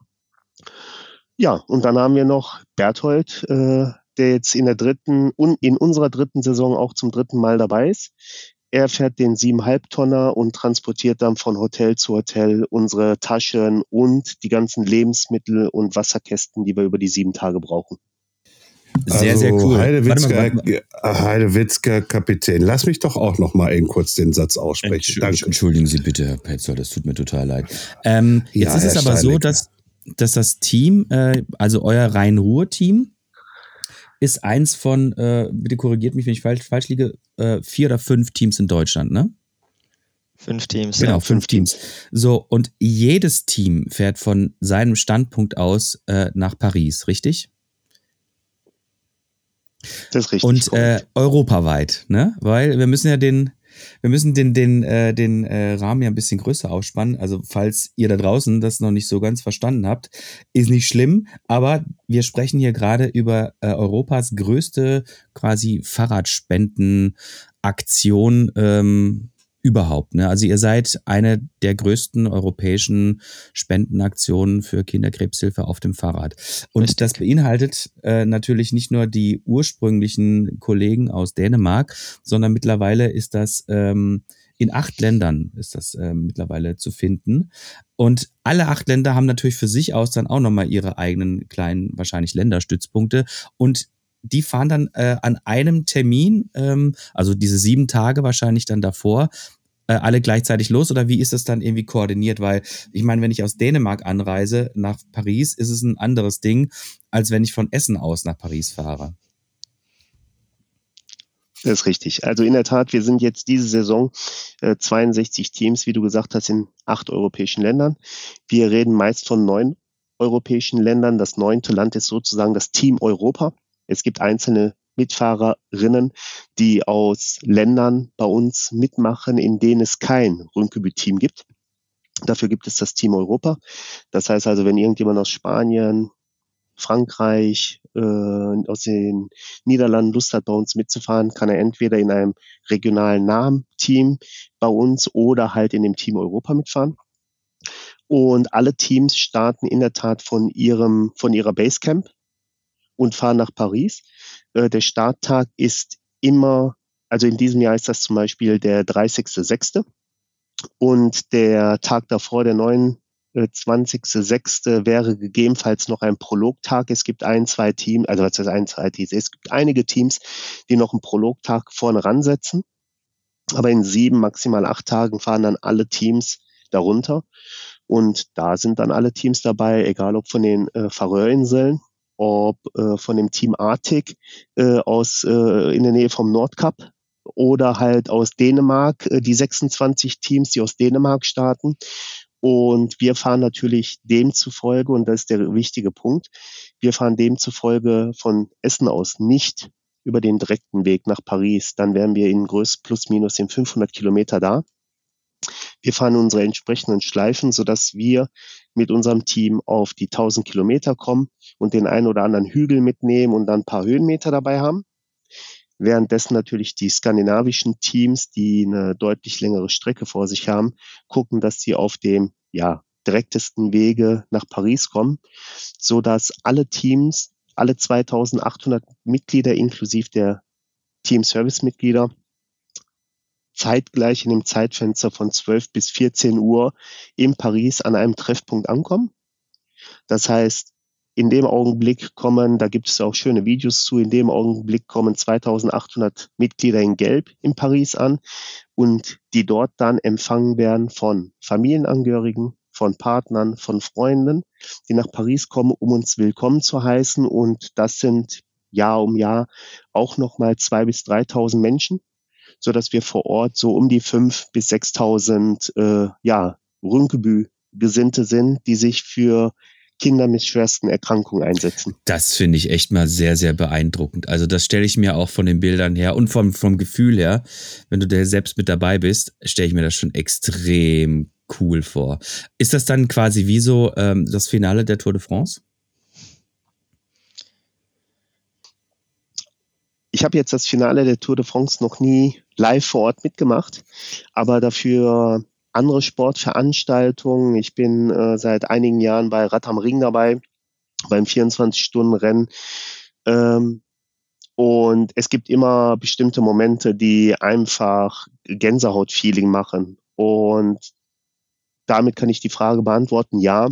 Ja, und dann haben wir noch Berthold, äh, der jetzt in der dritten und in unserer dritten Saison auch zum dritten Mal dabei ist. Er fährt den siebeneinhalb Tonner und transportiert dann von Hotel zu Hotel unsere Taschen und die ganzen Lebensmittel und Wasserkästen, die wir über die sieben Tage brauchen. Sehr, also, sehr cool. Heidewitzka, Heidewitzka Kapitän. Lass mich doch auch noch mal eben kurz den Satz aussprechen. Entsch Entschuldigen Sie bitte, Herr Petzold, das tut mir total leid. Ähm, jetzt ja, ist es aber so, dass, dass das Team, äh, also euer Rhein-Ruhr-Team, ist eins von, äh, bitte korrigiert mich, wenn ich falsch, falsch liege, äh, vier oder fünf Teams in Deutschland, ne? Fünf Teams. Genau, ja, fünf Teams. So, und jedes Team fährt von seinem Standpunkt aus äh, nach Paris, richtig? Das ist richtig. Und äh, europaweit, ne? Weil wir müssen ja den, wir müssen den, den, äh, den äh, Rahmen ja ein bisschen größer ausspannen. Also, falls ihr da draußen das noch nicht so ganz verstanden habt, ist nicht schlimm, aber wir sprechen hier gerade über äh, Europas größte quasi Fahrradspendenaktion. Ähm, überhaupt. Ne? Also ihr seid eine der größten europäischen Spendenaktionen für Kinderkrebshilfe auf dem Fahrrad. Und Richtig. das beinhaltet äh, natürlich nicht nur die ursprünglichen Kollegen aus Dänemark, sondern mittlerweile ist das ähm, in acht Ländern ist das äh, mittlerweile zu finden. Und alle acht Länder haben natürlich für sich aus dann auch nochmal ihre eigenen kleinen, wahrscheinlich Länderstützpunkte. Und die fahren dann äh, an einem Termin, ähm, also diese sieben Tage wahrscheinlich dann davor, äh, alle gleichzeitig los oder wie ist das dann irgendwie koordiniert? Weil ich meine, wenn ich aus Dänemark anreise nach Paris, ist es ein anderes Ding, als wenn ich von Essen aus nach Paris fahre. Das ist richtig. Also in der Tat, wir sind jetzt diese Saison äh, 62 Teams, wie du gesagt hast, in acht europäischen Ländern. Wir reden meist von neun europäischen Ländern. Das neunte Land ist sozusagen das Team Europa. Es gibt einzelne Mitfahrerinnen, die aus Ländern bei uns mitmachen, in denen es kein Rundgebiet-Team gibt. Dafür gibt es das Team Europa. Das heißt also, wenn irgendjemand aus Spanien, Frankreich, äh, aus den Niederlanden Lust hat, bei uns mitzufahren, kann er entweder in einem regionalen Namen-Team bei uns oder halt in dem Team Europa mitfahren. Und alle Teams starten in der Tat von ihrem, von ihrer Basecamp und fahren nach Paris. Äh, der Starttag ist immer, also in diesem Jahr ist das zum Beispiel der 30.06. Und der Tag davor, der 29.06. wäre gegebenenfalls noch ein Prologtag. Es gibt ein, zwei Teams, also was heißt ein, zwei Teams? Es gibt einige Teams, die noch einen Prologtag vorne ransetzen. Aber in sieben, maximal acht Tagen fahren dann alle Teams darunter. Und da sind dann alle Teams dabei, egal ob von den äh, Färöerinseln ob äh, von dem Team Arctic äh, aus äh, in der Nähe vom Nordkap oder halt aus Dänemark, äh, die 26 Teams, die aus Dänemark starten. Und wir fahren natürlich demzufolge, und das ist der wichtige Punkt, wir fahren demzufolge von Essen aus nicht über den direkten Weg nach Paris. Dann wären wir in Größe plus minus in 500 Kilometer da. Wir fahren unsere entsprechenden Schleifen, sodass wir mit unserem Team auf die 1000 Kilometer kommen und den einen oder anderen Hügel mitnehmen und dann ein paar Höhenmeter dabei haben. Währenddessen natürlich die skandinavischen Teams, die eine deutlich längere Strecke vor sich haben, gucken, dass sie auf dem ja, direktesten Wege nach Paris kommen, so dass alle Teams, alle 2800 Mitglieder inklusive der Team Service Mitglieder zeitgleich in dem Zeitfenster von 12 bis 14 Uhr in Paris an einem Treffpunkt ankommen. Das heißt, in dem Augenblick kommen, da gibt es auch schöne Videos zu, in dem Augenblick kommen 2800 Mitglieder in Gelb in Paris an und die dort dann empfangen werden von Familienangehörigen, von Partnern, von Freunden, die nach Paris kommen, um uns willkommen zu heißen. Und das sind Jahr um Jahr auch nochmal zwei bis 3.000 Menschen, so dass wir vor Ort so um die fünf bis 6.000 äh, ja, Rünkebü-Gesinnte sind, die sich für Kinder mit schwersten Erkrankungen einsetzen. Das finde ich echt mal sehr, sehr beeindruckend. Also das stelle ich mir auch von den Bildern her und vom, vom Gefühl her, wenn du da selbst mit dabei bist, stelle ich mir das schon extrem cool vor. Ist das dann quasi wie so ähm, das Finale der Tour de France? Ich habe jetzt das Finale der Tour de France noch nie live vor Ort mitgemacht, aber dafür andere Sportveranstaltungen. Ich bin äh, seit einigen Jahren bei Rad am Ring dabei, beim 24-Stunden-Rennen. Ähm, und es gibt immer bestimmte Momente, die einfach Gänsehaut-Feeling machen. Und damit kann ich die Frage beantworten, ja,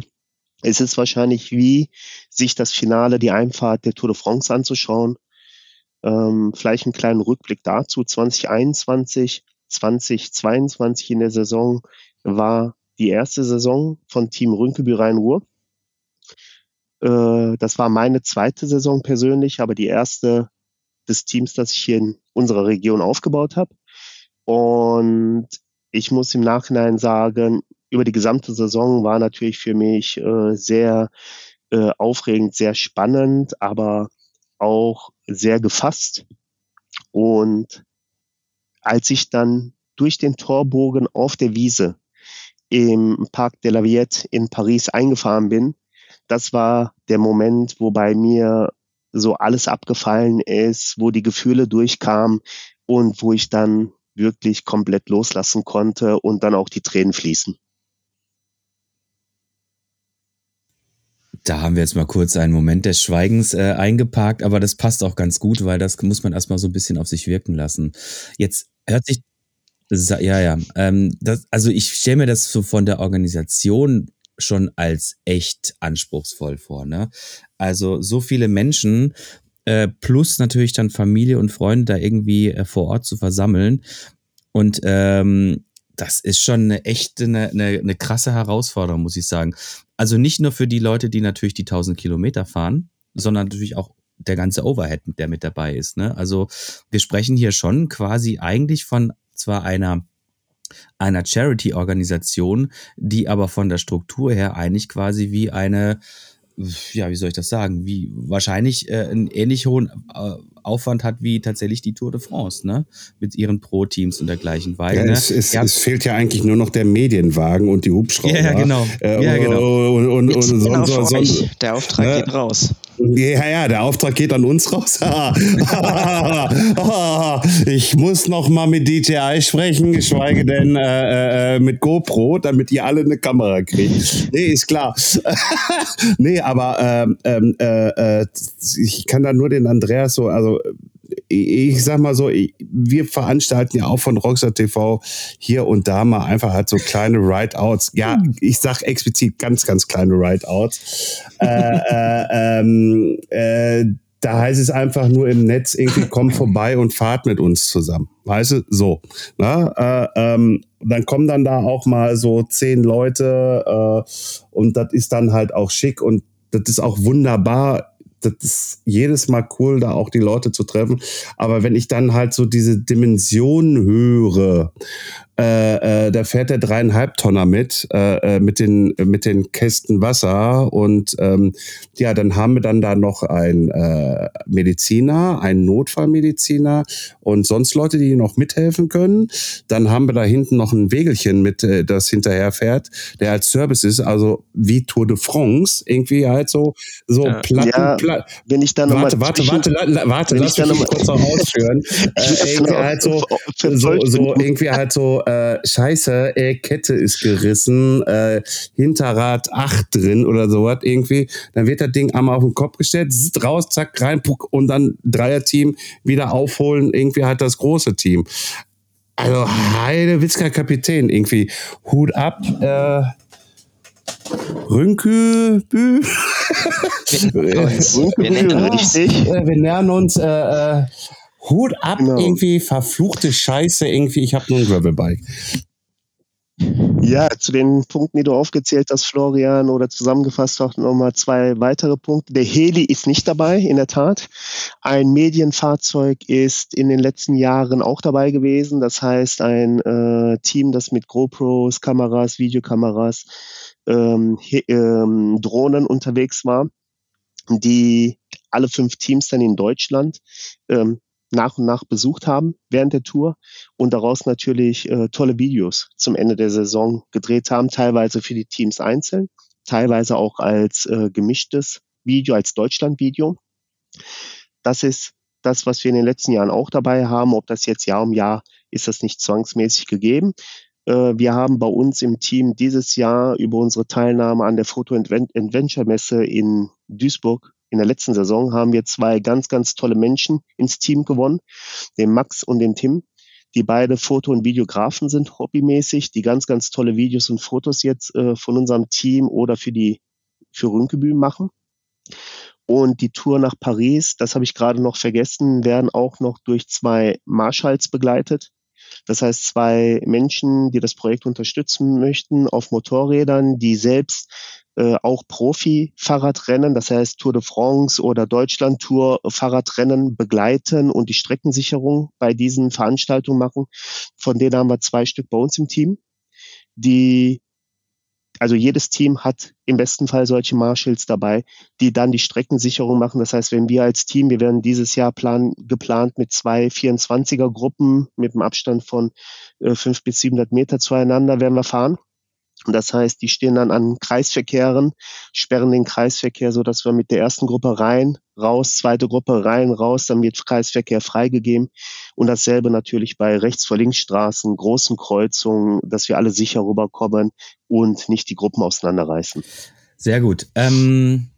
es ist wahrscheinlich wie sich das Finale, die Einfahrt der Tour de France anzuschauen. Ähm, vielleicht einen kleinen Rückblick dazu. 2021 2022 in der Saison war die erste Saison von Team Rünkeby Rhein-Ruhr. Äh, das war meine zweite Saison persönlich, aber die erste des Teams, das ich hier in unserer Region aufgebaut habe. Und ich muss im Nachhinein sagen, über die gesamte Saison war natürlich für mich äh, sehr äh, aufregend, sehr spannend, aber auch sehr gefasst. Und als ich dann durch den Torbogen auf der Wiese im Parc de la Villette in Paris eingefahren bin, das war der Moment, wo bei mir so alles abgefallen ist, wo die Gefühle durchkamen und wo ich dann wirklich komplett loslassen konnte und dann auch die Tränen fließen. Da haben wir jetzt mal kurz einen Moment des Schweigens äh, eingeparkt, aber das passt auch ganz gut, weil das muss man erstmal so ein bisschen auf sich wirken lassen. Jetzt hört sich, ja, ja, ähm, das, also ich stelle mir das so von der Organisation schon als echt anspruchsvoll vor. Ne? Also so viele Menschen äh, plus natürlich dann Familie und Freunde da irgendwie äh, vor Ort zu versammeln. Und ähm, das ist schon eine echte, eine, eine, eine krasse Herausforderung, muss ich sagen. Also nicht nur für die Leute, die natürlich die 1000 Kilometer fahren, sondern natürlich auch der ganze Overhead, der mit dabei ist. Ne? Also wir sprechen hier schon quasi eigentlich von zwar einer einer Charity-Organisation, die aber von der Struktur her eigentlich quasi wie eine, ja, wie soll ich das sagen, wie wahrscheinlich äh, einen ähnlich hohen äh, Aufwand hat wie tatsächlich die Tour de France, ne? Mit ihren Pro-Teams und dergleichen. Weil, ja, ne? es, es, es, fehlt ja eigentlich nur noch der Medienwagen und die Hubschrauber. Ja, genau. Äh, ja, genau. Und, und, und, und genau so, so. Der Auftrag ne? geht raus. Ja, ja, der Auftrag geht an uns raus. <laughs> ich muss noch mal mit DJI sprechen, geschweige denn äh, äh, mit GoPro, damit ihr alle eine Kamera kriegt. Nee, ist klar. <laughs> nee, aber ähm, ähm, äh, äh, ich kann da nur den Andreas so, also ich sag mal so, wir veranstalten ja auch von Rockstar TV hier und da mal einfach halt so kleine Ride-Outs. Ja, ich sag explizit ganz, ganz kleine Ride-Outs. äh, äh, ähm, äh, da heißt es einfach nur im Netz irgendwie, komm vorbei und fahrt mit uns zusammen. Weißt du, so. Na, äh, ähm, dann kommen dann da auch mal so zehn Leute äh, und das ist dann halt auch schick und das ist auch wunderbar das ist jedes Mal cool, da auch die Leute zu treffen. Aber wenn ich dann halt so diese Dimension höre, äh, äh, da fährt der dreieinhalb Tonner mit, äh, äh, mit, den, mit den Kästen Wasser. Und ähm, ja, dann haben wir dann da noch einen äh, Mediziner, einen Notfallmediziner und sonst Leute, die noch mithelfen können. Dann haben wir da hinten noch ein Wegelchen mit, äh, das hinterher fährt, der als Service ist, also wie Tour de France, irgendwie halt so, so Ja. Platten, Ja, Pla Wenn ich dann Warte, nochmal warte, warte, la- warte, wenn lass ich dann mich noch mal- kurz noch ausführen. <laughs> Äh, das irgendwie halt so, so, so irgendwie halt so, äh, scheiße, äh, Kette ist gerissen, äh, Hinterrad 8 drin oder sowas irgendwie. Dann wird das Ding einmal auf den Kopf gestellt, zzt, raus, zack, rein, puck, und dann Dreierteam wieder aufholen, irgendwie halt das große Team. Also, Heide Witzka Kapitän, irgendwie Hut ab, äh, Rünkebü. wir, uns, <laughs> wir, nennen richtig. Äh, wir nähern uns. Äh, äh, Hut ab, genau. irgendwie verfluchte Scheiße, irgendwie. Ich habe nur ein Gravelbike. Ja, zu den Punkten, die du aufgezählt hast, Florian, oder zusammengefasst auch nochmal zwei weitere Punkte. Der Heli ist nicht dabei, in der Tat. Ein Medienfahrzeug ist in den letzten Jahren auch dabei gewesen. Das heißt, ein äh, Team, das mit GoPros, Kameras, Videokameras, ähm, ähm, Drohnen unterwegs war, die alle fünf Teams dann in Deutschland ähm, nach und nach besucht haben während der Tour und daraus natürlich äh, tolle Videos zum Ende der Saison gedreht haben, teilweise für die Teams einzeln, teilweise auch als äh, gemischtes Video, als Deutschland-Video. Das ist das, was wir in den letzten Jahren auch dabei haben. Ob das jetzt Jahr um Jahr ist das nicht zwangsmäßig gegeben. Äh, wir haben bei uns im Team dieses Jahr über unsere Teilnahme an der Foto Adventure Messe in Duisburg in der letzten Saison haben wir zwei ganz, ganz tolle Menschen ins Team gewonnen, den Max und den Tim, die beide Foto- und Videografen sind hobbymäßig, die ganz, ganz tolle Videos und Fotos jetzt äh, von unserem Team oder für die für Rünkebü machen. Und die Tour nach Paris, das habe ich gerade noch vergessen, werden auch noch durch zwei Marshalls begleitet. Das heißt, zwei Menschen, die das Projekt unterstützen möchten, auf Motorrädern, die selbst äh, auch Profi-Fahrradrennen, das heißt Tour de France oder Deutschland-Tour-Fahrradrennen begleiten und die Streckensicherung bei diesen Veranstaltungen machen. Von denen haben wir zwei Stück bei uns im Team, die also jedes Team hat im besten Fall solche Marshalls dabei, die dann die Streckensicherung machen. Das heißt, wenn wir als Team, wir werden dieses Jahr plan, geplant mit zwei 24er Gruppen mit einem Abstand von äh, 5 bis 700 Meter zueinander werden wir fahren. Das heißt, die stehen dann an Kreisverkehren, sperren den Kreisverkehr, so dass wir mit der ersten Gruppe rein, raus, zweite Gruppe rein, raus, dann wird Kreisverkehr freigegeben. Und dasselbe natürlich bei rechts vor links Straßen, großen Kreuzungen, dass wir alle sicher rüberkommen und nicht die Gruppen auseinanderreißen. Sehr gut. Ähm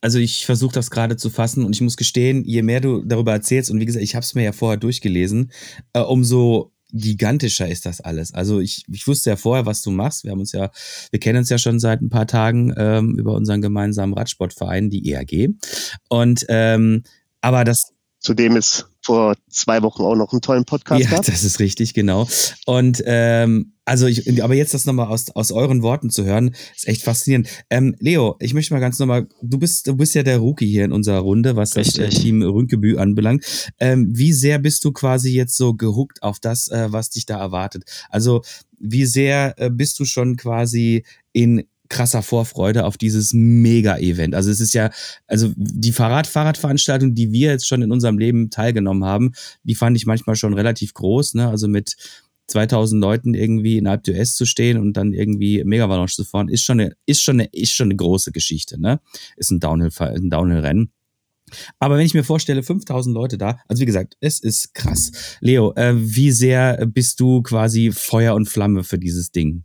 also ich versuche das gerade zu fassen und ich muss gestehen, je mehr du darüber erzählst und wie gesagt, ich habe es mir ja vorher durchgelesen, äh, umso gigantischer ist das alles. Also ich, ich wusste ja vorher, was du machst. Wir haben uns ja, wir kennen uns ja schon seit ein paar Tagen ähm, über unseren gemeinsamen Radsportverein, die ERG. Und ähm, aber das Zudem ist vor zwei Wochen auch noch einen tollen Podcast ja, gehabt. das ist richtig, genau. Und ähm, also ich, aber jetzt das nochmal aus, aus euren Worten zu hören, ist echt faszinierend. Ähm, Leo, ich möchte mal ganz nochmal, du bist, du bist ja der Rookie hier in unserer Runde, was richtig. das äh, Team Rünkebü anbelangt. Ähm, wie sehr bist du quasi jetzt so gehuckt auf das, äh, was dich da erwartet? Also wie sehr äh, bist du schon quasi in krasser Vorfreude auf dieses Mega-Event. Also es ist ja, also die Fahrrad-Fahrradveranstaltung, die wir jetzt schon in unserem Leben teilgenommen haben, die fand ich manchmal schon relativ groß, ne? Also mit 2000 Leuten irgendwie in Alp d'Huez zu stehen und dann irgendwie Megavalanche zu fahren, ist schon eine, ist schon eine, ist schon eine große Geschichte, ne? Ist ein Downhill, ein Downhill-Rennen. Aber wenn ich mir vorstelle, 5000 Leute da, also wie gesagt, es ist krass. Leo, äh, wie sehr bist du quasi Feuer und Flamme für dieses Ding?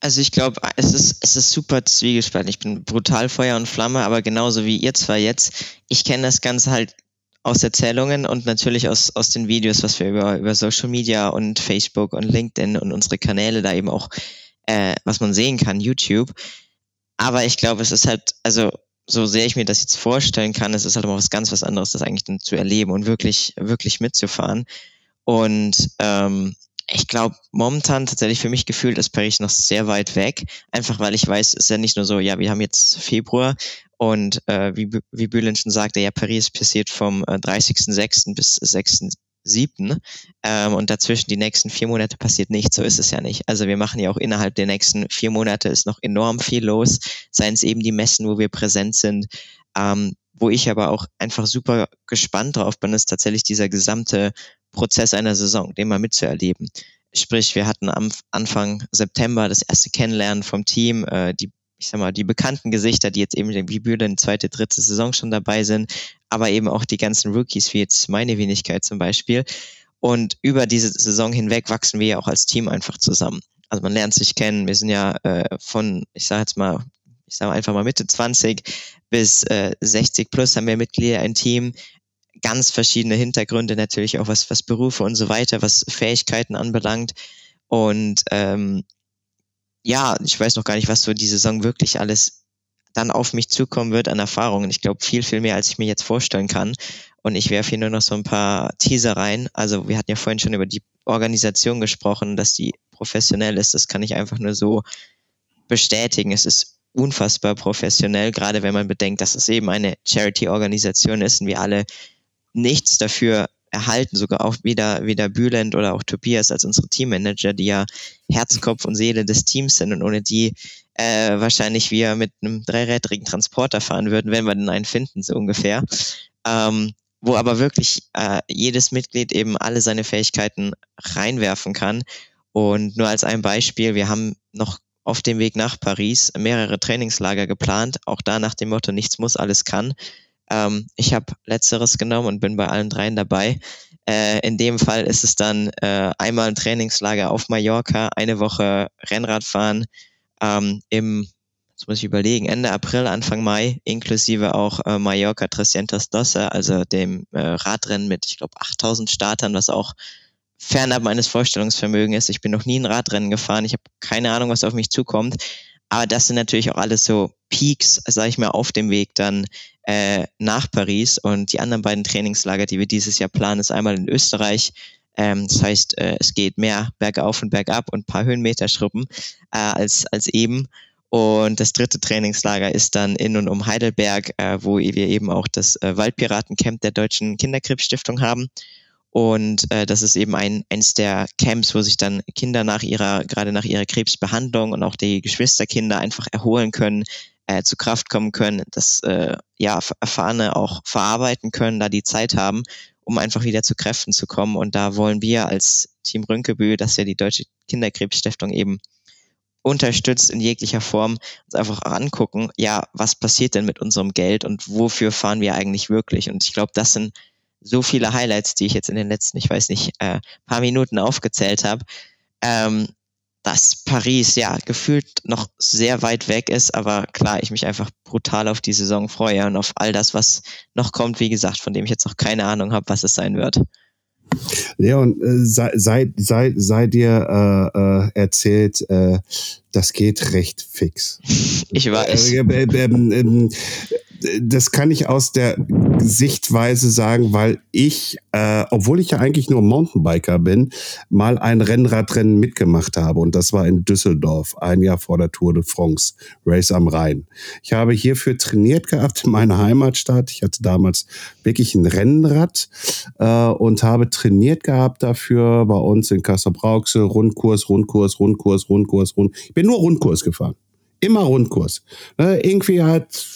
Also ich glaube, es ist, es ist super zwiegespalten. Ich bin brutal Feuer und Flamme, aber genauso wie ihr zwei jetzt, ich kenne das Ganze halt aus Erzählungen und natürlich aus, aus den Videos, was wir über, über Social Media und Facebook und LinkedIn und unsere Kanäle da eben auch, äh, was man sehen kann, YouTube. Aber ich glaube, es ist halt, also so sehr ich mir das jetzt vorstellen kann, es ist halt immer was ganz was anderes, das eigentlich dann zu erleben und wirklich, wirklich mitzufahren. Und ähm, ich glaube, momentan tatsächlich für mich gefühlt ist Paris noch sehr weit weg. Einfach weil ich weiß, es ist ja nicht nur so, ja, wir haben jetzt Februar und äh, wie, wie Bülent schon sagte, ja, Paris passiert vom äh, 30.06. bis 6.07. Ähm, und dazwischen die nächsten vier Monate passiert nichts. So ist es ja nicht. Also wir machen ja auch innerhalb der nächsten vier Monate ist noch enorm viel los. Seien es eben die Messen, wo wir präsent sind. Ähm, wo ich aber auch einfach super gespannt drauf bin, ist tatsächlich dieser gesamte Prozess einer Saison, den mal mitzuerleben. Sprich, wir hatten am Anfang September das erste Kennenlernen vom Team, äh, die, ich sag mal, die bekannten Gesichter, die jetzt eben wie Bühlen zweite, dritte Saison schon dabei sind, aber eben auch die ganzen Rookies, wie jetzt meine Wenigkeit zum Beispiel. Und über diese Saison hinweg wachsen wir ja auch als Team einfach zusammen. Also man lernt sich kennen. Wir sind ja äh, von, ich sage jetzt mal, ich sage einfach mal Mitte 20 bis äh, 60 plus haben wir Mitglieder ein Team ganz verschiedene Hintergründe natürlich auch was, was Berufe und so weiter, was Fähigkeiten anbelangt. Und ähm, ja, ich weiß noch gar nicht, was so die Saison wirklich alles dann auf mich zukommen wird an Erfahrungen. Ich glaube, viel, viel mehr, als ich mir jetzt vorstellen kann. Und ich werfe hier nur noch so ein paar Teaser rein. Also wir hatten ja vorhin schon über die Organisation gesprochen, dass die professionell ist. Das kann ich einfach nur so bestätigen. Es ist unfassbar professionell, gerade wenn man bedenkt, dass es eben eine Charity-Organisation ist und wir alle nichts dafür erhalten, sogar auch wieder, wieder Bülent oder auch Tobias als unsere Teammanager, die ja Herz, Kopf und Seele des Teams sind und ohne die äh, wahrscheinlich wir mit einem dreirädrigen Transporter fahren würden, wenn wir denn einen finden, so ungefähr. Ähm, wo aber wirklich äh, jedes Mitglied eben alle seine Fähigkeiten reinwerfen kann. Und nur als ein Beispiel, wir haben noch auf dem Weg nach Paris mehrere Trainingslager geplant, auch da nach dem Motto, nichts muss, alles kann. Ähm, ich habe letzteres genommen und bin bei allen dreien dabei. Äh, in dem Fall ist es dann äh, einmal ein Trainingslager auf Mallorca, eine Woche Rennradfahren ähm, im, jetzt muss ich überlegen, Ende April, Anfang Mai, inklusive auch äh, Mallorca Trescientos Dosse, also dem äh, Radrennen mit, ich glaube, 8000 Startern, was auch fernab meines Vorstellungsvermögens ist. Ich bin noch nie ein Radrennen gefahren. Ich habe keine Ahnung, was auf mich zukommt. Aber das sind natürlich auch alles so Peaks, sage ich mal, auf dem Weg dann äh, nach Paris. Und die anderen beiden Trainingslager, die wir dieses Jahr planen, ist einmal in Österreich. Ähm, das heißt, äh, es geht mehr bergauf und bergab und ein paar Höhenmeter schruppen äh, als, als eben. Und das dritte Trainingslager ist dann in und um Heidelberg, äh, wo wir eben auch das äh, Waldpiratencamp der Deutschen Kinderkrebsstiftung haben. Und äh, das ist eben ein, eins der Camps, wo sich dann Kinder nach ihrer, gerade nach ihrer Krebsbehandlung und auch die Geschwisterkinder einfach erholen können, äh, zu Kraft kommen können, das äh, ja Erfahrene auch verarbeiten können, da die Zeit haben, um einfach wieder zu Kräften zu kommen. Und da wollen wir als Team Rönkebü, das ja die Deutsche Kinderkrebsstiftung eben unterstützt in jeglicher Form, uns einfach angucken, ja, was passiert denn mit unserem Geld und wofür fahren wir eigentlich wirklich? Und ich glaube, das sind so viele Highlights, die ich jetzt in den letzten, ich weiß nicht, äh, paar Minuten aufgezählt habe, ähm, dass Paris ja gefühlt noch sehr weit weg ist, aber klar, ich mich einfach brutal auf die Saison freue und auf all das, was noch kommt, wie gesagt, von dem ich jetzt noch keine Ahnung habe, was es sein wird. Leon, äh, sei, sei, sei, sei dir äh, äh, erzählt, äh, das geht recht fix. <laughs> Ich weiß. Äh, äh, ähm, ähm, das kann ich aus der Sichtweise sagen, weil ich, äh, obwohl ich ja eigentlich nur Mountainbiker bin, mal ein Rennradrennen mitgemacht habe. Und das war in Düsseldorf, ein Jahr vor der Tour de France, Race am Rhein. Ich habe hierfür trainiert gehabt in meiner Heimatstadt. Ich hatte damals wirklich ein Rennrad äh, und habe trainiert gehabt dafür bei uns in Kassel-Brauxel. Rundkurs, Rundkurs, Rundkurs, Rundkurs, Rund. Bin nur Rundkurs gefahren. Immer Rundkurs. Ne, irgendwie halt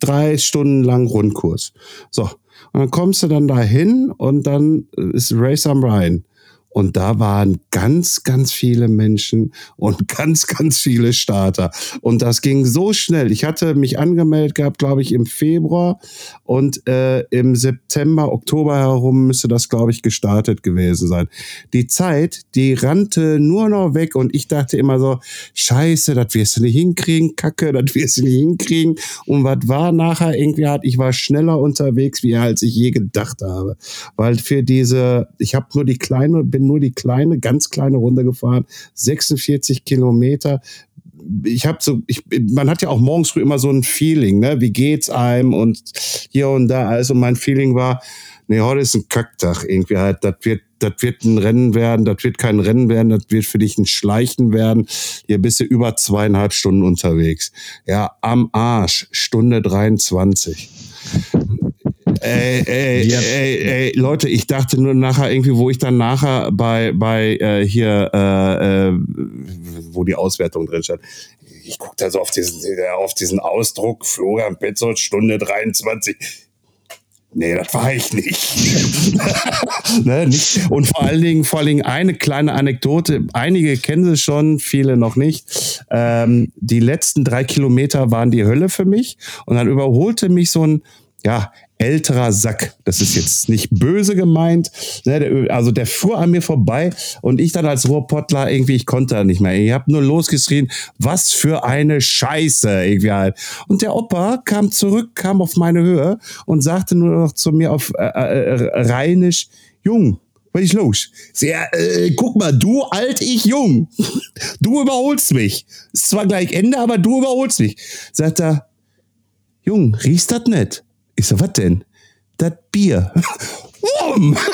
drei Stunden lang Rundkurs. So. Und dann kommst du dann dahin und dann ist Race am Rhein. Und da waren ganz, ganz viele Menschen und <laughs> ganz, ganz viele Starter. Und das ging so schnell. Ich hatte mich angemeldet gehabt, glaube ich, im Februar und äh, im September, Oktober herum müsste das, glaube ich, gestartet gewesen sein. Die Zeit, die rannte nur noch weg und ich dachte immer so, scheiße, das wirst du nicht hinkriegen, kacke, das wirst du nicht hinkriegen. Und was war nachher irgendwie hat, ich war schneller unterwegs, wie als ich je gedacht habe. Weil für diese, ich habe nur die kleine, bin bin nur die kleine, ganz kleine Runde gefahren, 46 Kilometer. Ich habe so, ich, man hat ja auch morgens früh immer so ein Feeling, ne? Wie geht's einem und hier und da. Also mein Feeling war, nee, heute ist ein Kacktag irgendwie halt. Das wird, das wird ein Rennen werden, das wird kein Rennen werden, das wird für dich ein Schleichen werden. Hier bist du über zweieinhalb Stunden unterwegs. Ja, am Arsch, Stunde 23 ey, ey, yep. ey, ey, Leute, ich dachte nur nachher irgendwie, wo ich dann nachher bei, bei äh, hier, äh, äh, wo die Auswertung drin stand, ich gucke da so auf diesen, auf diesen Ausdruck, Florian Petzold, Stunde 23. Nee, das war ich nicht. <laughs> ne, nicht. Und vor allen Dingen, vor allen Dingen eine kleine Anekdote. Einige kennen sie schon, viele noch nicht. Ähm, die letzten drei Kilometer waren die Hölle für mich. Und dann überholte mich so ein, ja, älterer Sack. Das ist jetzt nicht böse gemeint. Ne, also der fuhr an mir vorbei und ich dann als Ruhrpottler irgendwie, ich konnte da nicht mehr. Ich habe nur losgeschrien, was für eine Scheiße irgendwie halt. Und der Opa kam zurück, kam auf meine Höhe und sagte nur noch zu mir auf äh, äh, Rheinisch, Jung, was ist los? Ja, äh, guck mal, du alt, ich jung. Du überholst mich. Ist zwar gleich Ende, aber du überholst mich. Sagt er, Jung, riechst das nicht? Ich so, was denn? Das Bier. Wumm! <laughs>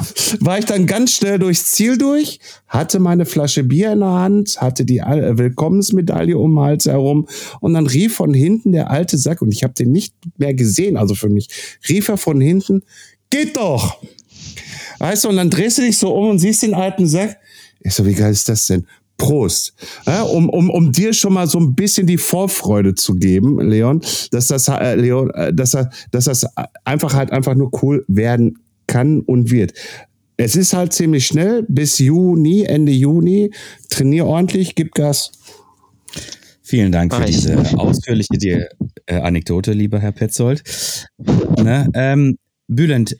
<laughs> War ich dann ganz schnell durchs Ziel durch, hatte meine Flasche Bier in der Hand, hatte die Al- Willkommensmedaille um den Hals herum und dann rief von hinten der alte Sack, und ich habe den nicht mehr gesehen, also für mich, rief er von hinten, geht doch! Weißt du, und dann drehst du dich so um und siehst den alten Sack. Ich so, wie geil ist das denn? Prost. Ja, um, um, um dir schon mal so ein bisschen die Vorfreude zu geben, Leon, dass das, äh, Leon, äh, dass, dass das einfach halt einfach nur cool werden kann und wird. Es ist halt ziemlich schnell, bis Juni, Ende Juni. Trainier ordentlich, gib Gas. Vielen Dank für diese ausführliche die, äh, Anekdote, lieber Herr Petzold. Ne, ähm, Bülent,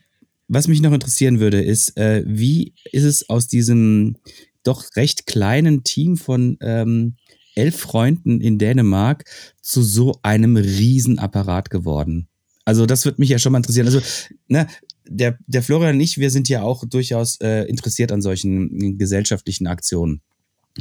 was mich noch interessieren würde, ist, äh, wie ist es aus diesem doch recht kleinen Team von ähm, elf Freunden in Dänemark zu so einem Riesenapparat geworden? Also das würde mich ja schon mal interessieren. Also ne, der, der Florian und ich, wir sind ja auch durchaus äh, interessiert an solchen gesellschaftlichen Aktionen.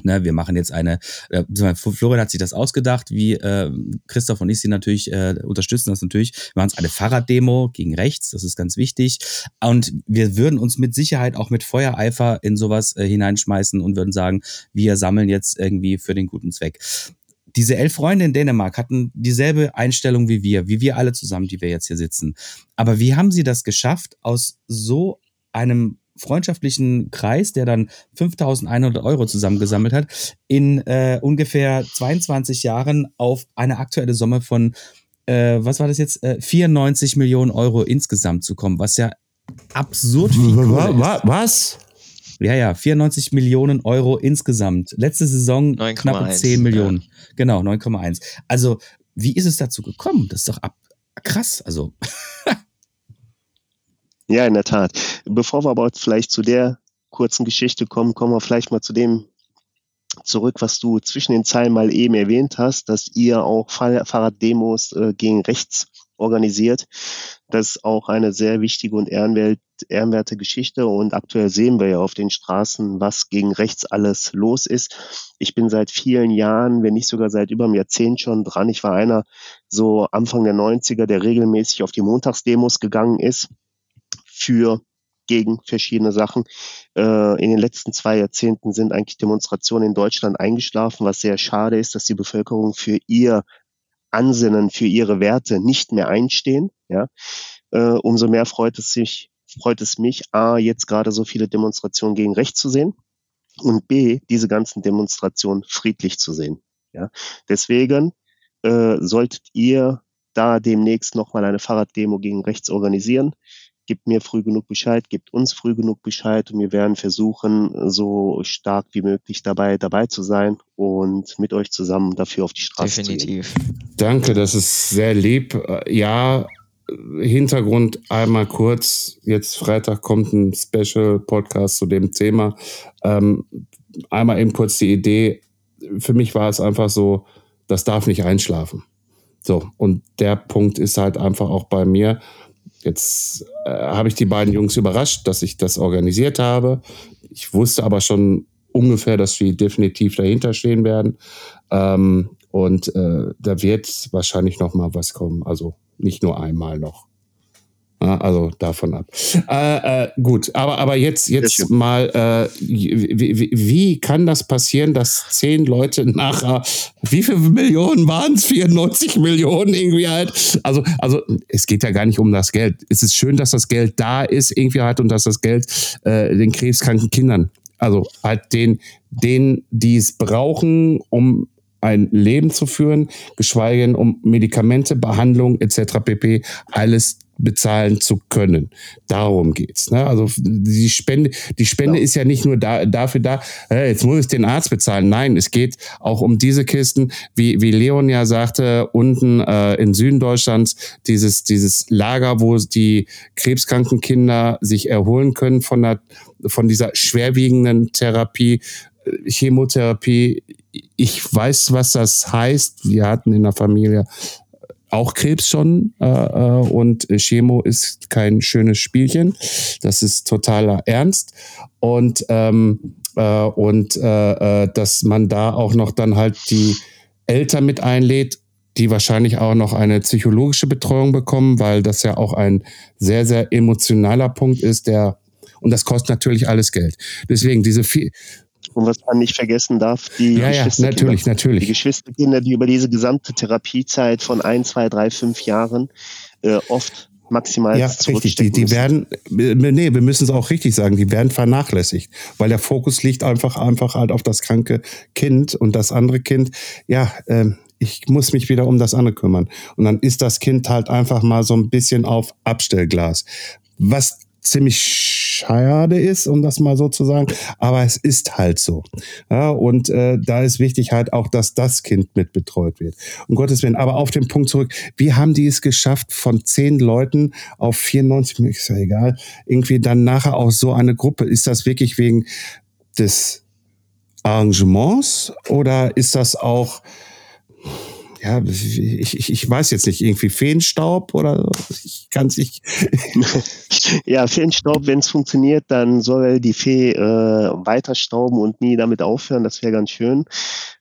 Ne, wir machen jetzt eine, äh, Florian hat sich das ausgedacht, wie äh, Christoph und ich sie natürlich äh, unterstützen das natürlich. Wir machen eine Fahrraddemo gegen rechts, das ist ganz wichtig. Und wir würden uns mit Sicherheit auch mit Feuereifer in sowas äh, hineinschmeißen und würden sagen, wir sammeln jetzt irgendwie für den guten Zweck. Diese elf Freunde in Dänemark hatten dieselbe Einstellung wie wir, wie wir alle zusammen, die wir jetzt hier sitzen. Aber wie haben sie das geschafft, aus so einem freundschaftlichen Kreis, der dann 5100 Euro zusammengesammelt hat, in äh, ungefähr 22 Jahren auf eine aktuelle Summe von, äh, was war das jetzt, äh, 94 Millionen Euro insgesamt zu kommen, was ja absurd viel Kohle ist. Was? Ja, ja, 94 Millionen Euro insgesamt. Letzte Saison 9,1, knappe 10 Millionen. Genau, 9,1. Also, wie ist es dazu gekommen? Das ist doch ab krass. Also, <laughs> Ja, in der Tat. Bevor wir aber vielleicht zu der kurzen Geschichte kommen, kommen wir vielleicht mal zu dem zurück, was du zwischen den Zeilen mal eben erwähnt hast, dass ihr auch Fahr- Fahrraddemos äh, gegen rechts organisiert. Das ist auch eine sehr wichtige und ehrenwert, ehrenwerte Geschichte und aktuell sehen wir ja auf den Straßen, was gegen rechts alles los ist. Ich bin seit vielen Jahren, wenn nicht sogar seit über einem Jahrzehnt schon dran. Ich war einer so Anfang der 90er, der regelmäßig auf die Montagsdemos gegangen ist für gegen verschiedene Sachen. Äh, in den letzten zwei Jahrzehnten sind eigentlich Demonstrationen in Deutschland eingeschlafen, was sehr schade ist, dass die Bevölkerung für ihr Ansinnen, für ihre Werte nicht mehr einstehen. Ja, äh, umso mehr freut es sich, freut es mich, a jetzt gerade so viele Demonstrationen gegen rechts zu sehen und b diese ganzen Demonstrationen friedlich zu sehen. Ja, deswegen äh, solltet ihr da demnächst nochmal eine Fahrraddemo gegen rechts organisieren gebt mir früh genug Bescheid, gebt uns früh genug Bescheid und wir werden versuchen, so stark wie möglich dabei dabei zu sein und mit euch zusammen dafür auf die Straße zu gehen. Definitiv. Danke, das ist sehr lieb. Ja, Hintergrund einmal kurz. Jetzt Freitag kommt ein Special-Podcast zu dem Thema. Ähm, einmal eben kurz die Idee. Für mich war es einfach so, das darf nicht einschlafen. So, und der Punkt ist halt einfach auch bei mir. Jetzt äh, habe ich die beiden Jungs überrascht, dass ich das organisiert habe. Ich wusste aber schon ungefähr, dass sie definitiv dahinter stehen werden. Ähm, und äh, da wird wahrscheinlich noch mal was kommen. Also nicht nur einmal noch. Also davon ab. Äh, äh, gut, aber, aber jetzt, jetzt mal, äh, wie, wie, kann das passieren, dass zehn Leute nachher, wie viele Millionen waren es? 94 Millionen irgendwie halt. Also, also es geht ja gar nicht um das Geld. Es ist schön, dass das Geld da ist, irgendwie halt, und dass das Geld äh, den krebskranken Kindern, also halt den, denen, die es brauchen, um ein Leben zu führen, geschweige denn um Medikamente, Behandlung etc. pp. alles bezahlen zu können. Darum geht's. Ne? Also die Spende, die Spende Ja. ist ja nicht nur da, dafür da, äh, jetzt muss ich den Arzt bezahlen. Nein, es geht auch um diese Kisten, wie, wie Leon ja sagte, unten äh, in Süden Deutschlands, dieses, dieses Lager, wo die krebskranken Kinder sich erholen können von, der, von dieser schwerwiegenden Therapie, Chemotherapie. Ich weiß, was das heißt. Wir hatten in der Familie auch Krebs schon äh, äh, und Chemo ist kein schönes Spielchen. Das ist totaler Ernst und ähm, äh, und äh, äh, dass man da auch noch dann halt die Eltern mit einlädt. die wahrscheinlich auch noch eine psychologische Betreuung bekommen, weil das ja auch ein sehr, sehr emotionaler Punkt ist, der, und das kostet natürlich alles Geld. Deswegen diese viel, und was man nicht vergessen darf, die ja, ja, natürlich, natürlich. Die Geschwisterkinder, die über diese gesamte Therapiezeit von ein, zwei, drei, fünf Jahren äh, oft maximal ja, richtig. Die, die werden, nee, wir müssen es auch richtig sagen, die werden vernachlässigt, weil der Fokus liegt einfach, einfach halt auf das kranke Kind und das andere Kind, ja, ähm, ich muss mich wieder um das andere kümmern. Und dann ist das Kind halt einfach mal so ein bisschen auf Abstellglas. Was ziemlich schade ist, um das mal so zu sagen, aber es ist halt so. Ja, und äh, da ist wichtig halt auch, dass das Kind mit betreut wird. Um Gottes Willen. Aber auf den Punkt zurück, wie haben die es geschafft, von zehn Leuten auf 94, ist ja egal, irgendwie dann nachher auch so eine Gruppe? Ist das wirklich wegen des Arrangements oder ist das auch ja, ich, ich, ich weiß jetzt nicht, irgendwie Feenstaub oder ich kann es nicht. <laughs> ja, Feenstaub, wenn es funktioniert, dann soll die Fee äh, weiter stauben und nie damit aufhören. Das wäre ganz schön.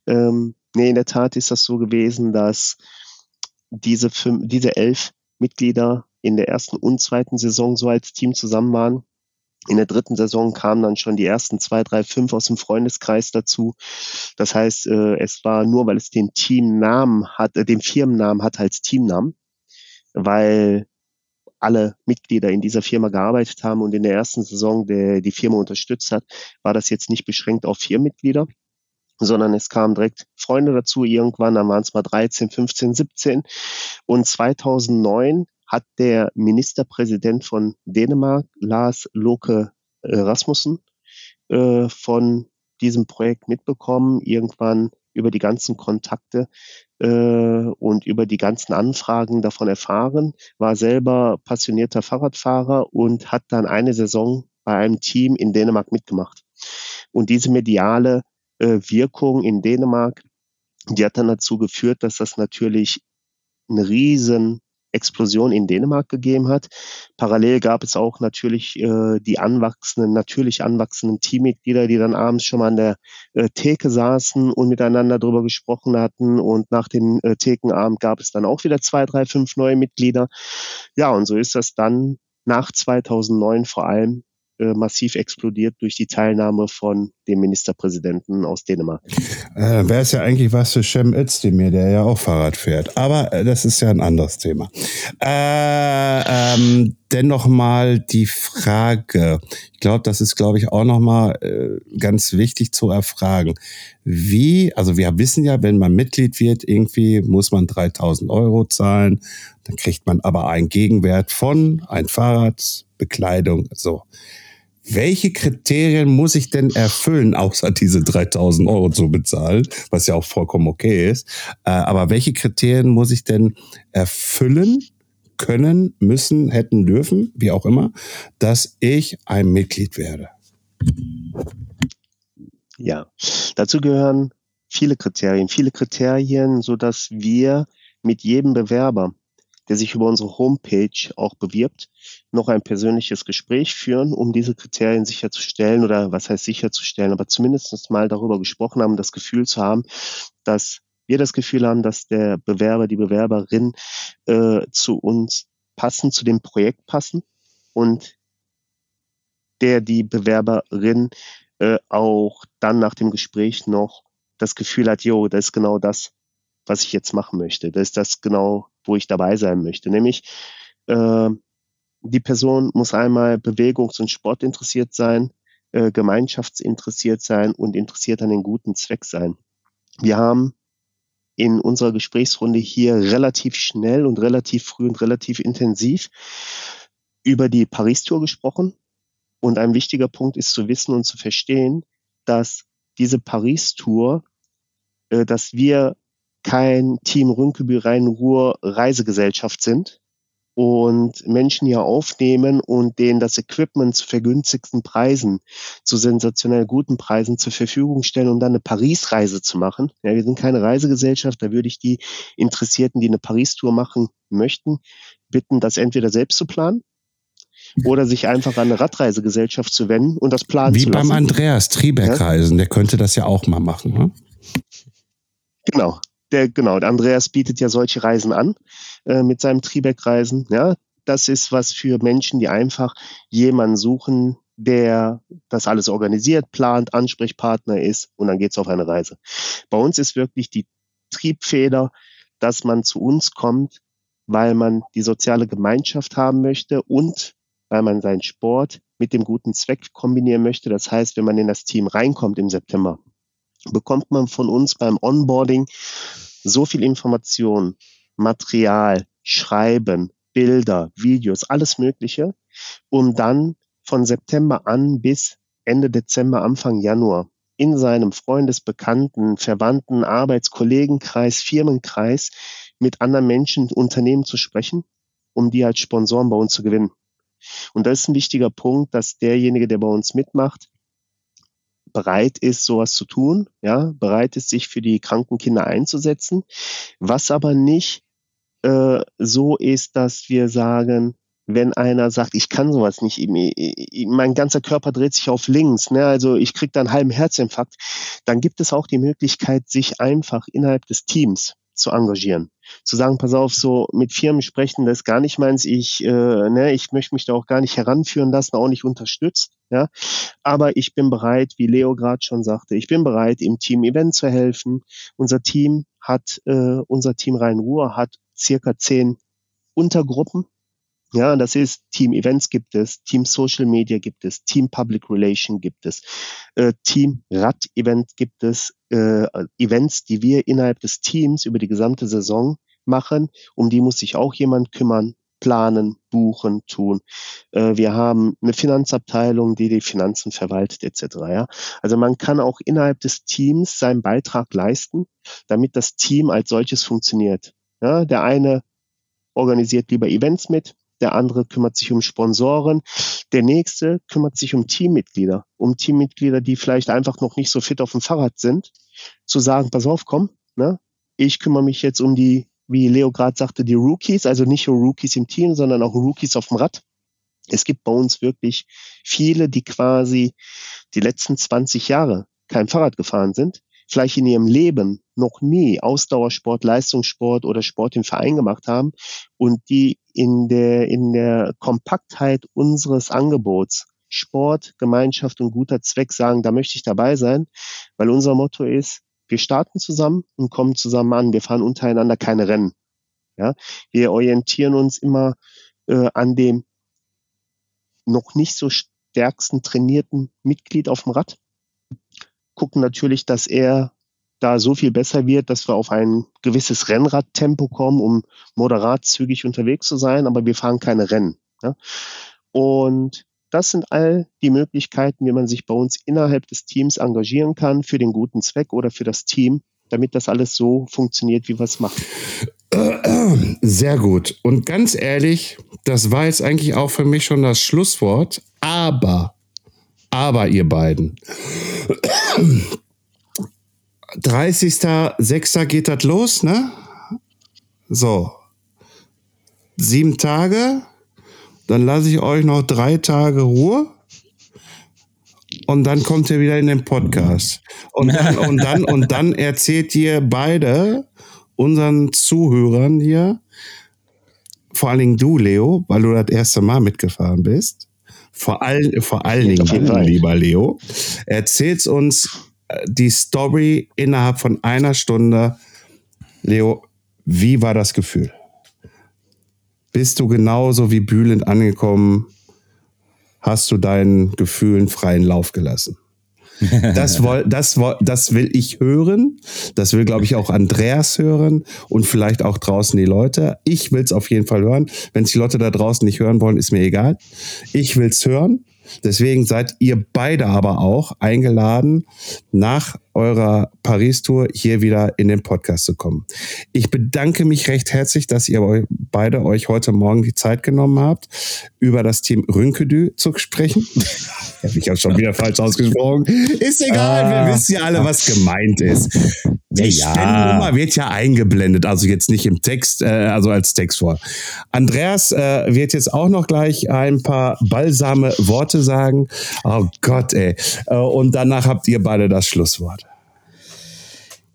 Ähm, nee, in der Tat ist das so gewesen, dass diese, fünf, diese elf Mitglieder in der ersten und zweiten Saison so als Team zusammen waren. In der dritten Saison kamen dann schon die ersten zwei, drei, fünf aus dem Freundeskreis dazu. Das heißt, äh, es war nur, weil es den Teamnamen hat, äh, den Firmennamen hat als Teamnamen, weil alle Mitglieder in dieser Firma gearbeitet haben und in der ersten Saison der, die Firma unterstützt hat, war das jetzt nicht beschränkt auf vier Mitglieder, sondern es kamen direkt Freunde dazu. Irgendwann, dann waren es mal 13, 15, 17 und 2009 hat der Ministerpräsident von Dänemark, Lars Loke äh, Rasmussen, äh, von diesem Projekt mitbekommen, irgendwann über die ganzen Kontakte äh, und über die ganzen Anfragen davon erfahren, war selber passionierter Fahrradfahrer und hat dann eine Saison bei einem Team in Dänemark mitgemacht. Und diese mediale äh, Wirkung in Dänemark, die hat dann dazu geführt, dass das natürlich ein riesen Explosion in Dänemark gegeben hat. Parallel gab es auch natürlich äh, die anwachsenden, natürlich anwachsenden Teammitglieder, die dann abends schon mal an der äh, Theke saßen und miteinander darüber gesprochen hatten. Und nach dem äh, Thekenabend gab es dann auch wieder zwei, drei, fünf neue Mitglieder. Ja, und so ist das dann nach 2009 vor allem äh, massiv explodiert durch die Teilnahme von dem Ministerpräsidenten aus Dänemark. Äh, Wäre es ja eigentlich was für Cem Özdemir, der ja auch Fahrrad fährt. Aber äh, das ist ja ein anderes Thema. Äh, ähm, dennoch mal die Frage. Ich glaube, das ist, glaube ich, auch noch mal äh, ganz wichtig zu erfragen. Wie, also wir wissen ja, wenn man Mitglied wird, irgendwie muss man 3000 Euro zahlen. Dann kriegt man aber einen Gegenwert von ein Fahrrad, Bekleidung, so welche Kriterien muss ich denn erfüllen, außer diese 3000 Euro zu bezahlen, was ja auch vollkommen okay ist. Äh, aber welche Kriterien muss ich denn erfüllen, können, müssen, hätten, dürfen, wie auch immer, dass ich ein Mitglied werde? Ja, dazu gehören viele Kriterien, viele Kriterien, so dass wir mit jedem Bewerber der sich über unsere Homepage auch bewirbt, noch ein persönliches Gespräch führen, um diese Kriterien sicherzustellen oder was heißt sicherzustellen, aber zumindest mal darüber gesprochen haben, das Gefühl zu haben, dass wir das Gefühl haben, dass der Bewerber, die Bewerberin äh, zu uns passen, zu dem Projekt passen und der, die Bewerberin äh, auch dann nach dem Gespräch noch das Gefühl hat, jo, das ist genau das, was ich jetzt machen möchte. Das ist das genau, wo ich dabei sein möchte. Nämlich, äh, die Person muss einmal bewegungs- und sportinteressiert sein, äh, gemeinschaftsinteressiert sein und interessiert an den guten Zweck sein. Wir haben in unserer Gesprächsrunde hier relativ schnell und relativ früh und relativ intensiv über die Paris-Tour gesprochen. Und ein wichtiger Punkt ist zu wissen und zu verstehen, dass diese Paris-Tour, äh, dass wir kein Team Rünkeby Rhein-Ruhr Reisegesellschaft sind und Menschen hier aufnehmen und denen das Equipment zu vergünstigten Preisen, zu sensationell guten Preisen zur Verfügung stellen, um dann eine Paris-Reise zu machen. Ja, wir sind keine Reisegesellschaft, da würde ich die Interessierten, die eine Paris-Tour machen möchten, bitten, das entweder selbst zu planen oder sich einfach an eine Radreisegesellschaft zu wenden und das planen Wie zu lassen. Wie beim Andreas Triebeck-Reisen, der könnte das ja auch mal machen. Ne? Genau. Der, genau, der Andreas bietet ja solche Reisen an äh, mit seinem Tribeck-Reisen. Ja, das ist was für Menschen, die einfach jemanden suchen, der das alles organisiert, plant, Ansprechpartner ist und dann geht's auf eine Reise. Bei uns ist wirklich die Triebfeder, dass man zu uns kommt, weil man die soziale Gemeinschaft haben möchte und weil man seinen Sport mit dem guten Zweck kombinieren möchte. Das heißt, wenn man in das Team reinkommt im September, bekommt man von uns beim Onboarding so viel Information, Material, Schreiben, Bilder, Videos, alles Mögliche, um dann von September an bis Ende Dezember, Anfang Januar in seinem Freundes-, Bekannten-, Verwandten-, Arbeitskollegenkreis, Firmenkreis mit anderen Menschen, Unternehmen zu sprechen, um die als Sponsoren bei uns zu gewinnen. Und das ist ein wichtiger Punkt, dass derjenige, der bei uns mitmacht, bereit ist, sowas zu tun, ja, bereit ist, sich für die kranken Kinder einzusetzen, was aber nicht äh, so ist, dass wir sagen, wenn einer sagt, ich kann sowas nicht, mein ganzer Körper dreht sich auf links, ne, also ich kriege da einen halben Herzinfarkt, dann gibt es auch die Möglichkeit, sich einfach innerhalb des Teams zu engagieren. Zu sagen, pass auf, so mit Firmen sprechen, das ist gar nicht meins, ich, äh, ne, ich möchte mich da auch gar nicht heranführen lassen, auch nicht unterstützt, ja. Aber ich bin bereit, wie Leo gerade schon sagte, ich bin bereit, im Team-Event zu helfen. Unser Team hat, äh, unser Team Rhein-Ruhr hat circa zehn Untergruppen, ja, das ist Team Events gibt es, Team Social Media gibt es, Team Public Relation gibt es, äh, Team Rad Event gibt es, äh, Events, die wir innerhalb des Teams über die gesamte Saison machen. Um die muss sich auch jemand kümmern, planen, buchen, tun. Äh, wir haben eine Finanzabteilung, die die Finanzen verwaltet etc. Ja? Also man kann auch innerhalb des Teams seinen Beitrag leisten, damit das Team als solches funktioniert. Ja? Der eine organisiert lieber Events mit, der andere kümmert sich um Sponsoren, der nächste kümmert sich um Teammitglieder, um Teammitglieder, die vielleicht einfach noch nicht so fit auf dem Fahrrad sind, zu sagen, pass auf, komm, ne? ich kümmere mich jetzt um die, wie Leo gerade sagte, die Rookies, also nicht nur Rookies im Team, sondern auch Rookies auf dem Rad. Es gibt bei uns wirklich viele, die quasi die letzten 20 Jahre kein Fahrrad gefahren sind, vielleicht in ihrem Leben noch nie Ausdauersport, Leistungssport oder Sport im Verein gemacht haben und die in der, in der Kompaktheit unseres Angebots Sport, Gemeinschaft und guter Zweck sagen, da möchte ich dabei sein, weil unser Motto ist, wir starten zusammen und kommen zusammen an. Wir fahren untereinander keine Rennen. Ja, wir orientieren uns immer äh, an dem noch nicht so stärksten trainierten Mitglied auf dem Rad. Gucken natürlich, dass er da so viel besser wird, dass wir auf ein gewisses Rennradtempo kommen, um moderat zügig unterwegs zu sein, aber wir fahren keine Rennen. Ja? Und das sind all die Möglichkeiten, wie man sich bei uns innerhalb des Teams engagieren kann für den guten Zweck oder für das Team, damit das alles so funktioniert, wie wir es machen. Sehr gut. Und ganz ehrlich, das war jetzt eigentlich auch für mich schon das Schlusswort. Aber, aber ihr beiden, 30.06. geht das los, ne? So. Sieben Tage. Dann lasse ich euch noch drei Tage Ruhe. Und dann kommt ihr wieder in den Podcast. Und dann, und dann, und dann erzählt ihr beide unseren Zuhörern hier, vor allen Dingen du, Leo, weil du das erste Mal mitgefahren bist. Vor, all, vor allen Dingen du, lieber Leo, erzählst uns die Story innerhalb von einer Stunde. Leo, wie war das Gefühl? Bist du genauso wie Bühlend angekommen? Hast du deinen Gefühlen freien Lauf gelassen? Das, woll, das, das will ich hören. Das will, glaube ich, auch Andreas hören und vielleicht auch draußen die Leute. Ich will es auf jeden Fall hören. Wenn es die Leute da draußen nicht hören wollen, ist mir egal. Ich will es hören. Deswegen seid ihr beide aber auch eingeladen, nach eurer Paris-Tour hier wieder in den Podcast zu kommen. Ich bedanke mich recht herzlich, dass ihr beide euch heute Morgen die Zeit genommen habt, über das Team Rünkedü zu sprechen. Habe <laughs> ich auch schon wieder falsch ausgesprochen. Ist egal, ah. wir wissen ja alle, was gemeint ist. Die ja. Stellennummer wird ja eingeblendet, also jetzt nicht im Text, äh, also als Text vor. Andreas äh, wird jetzt auch noch gleich ein paar balsame Worte sagen. Oh Gott, ey. Äh, und danach habt ihr beide das Schlusswort.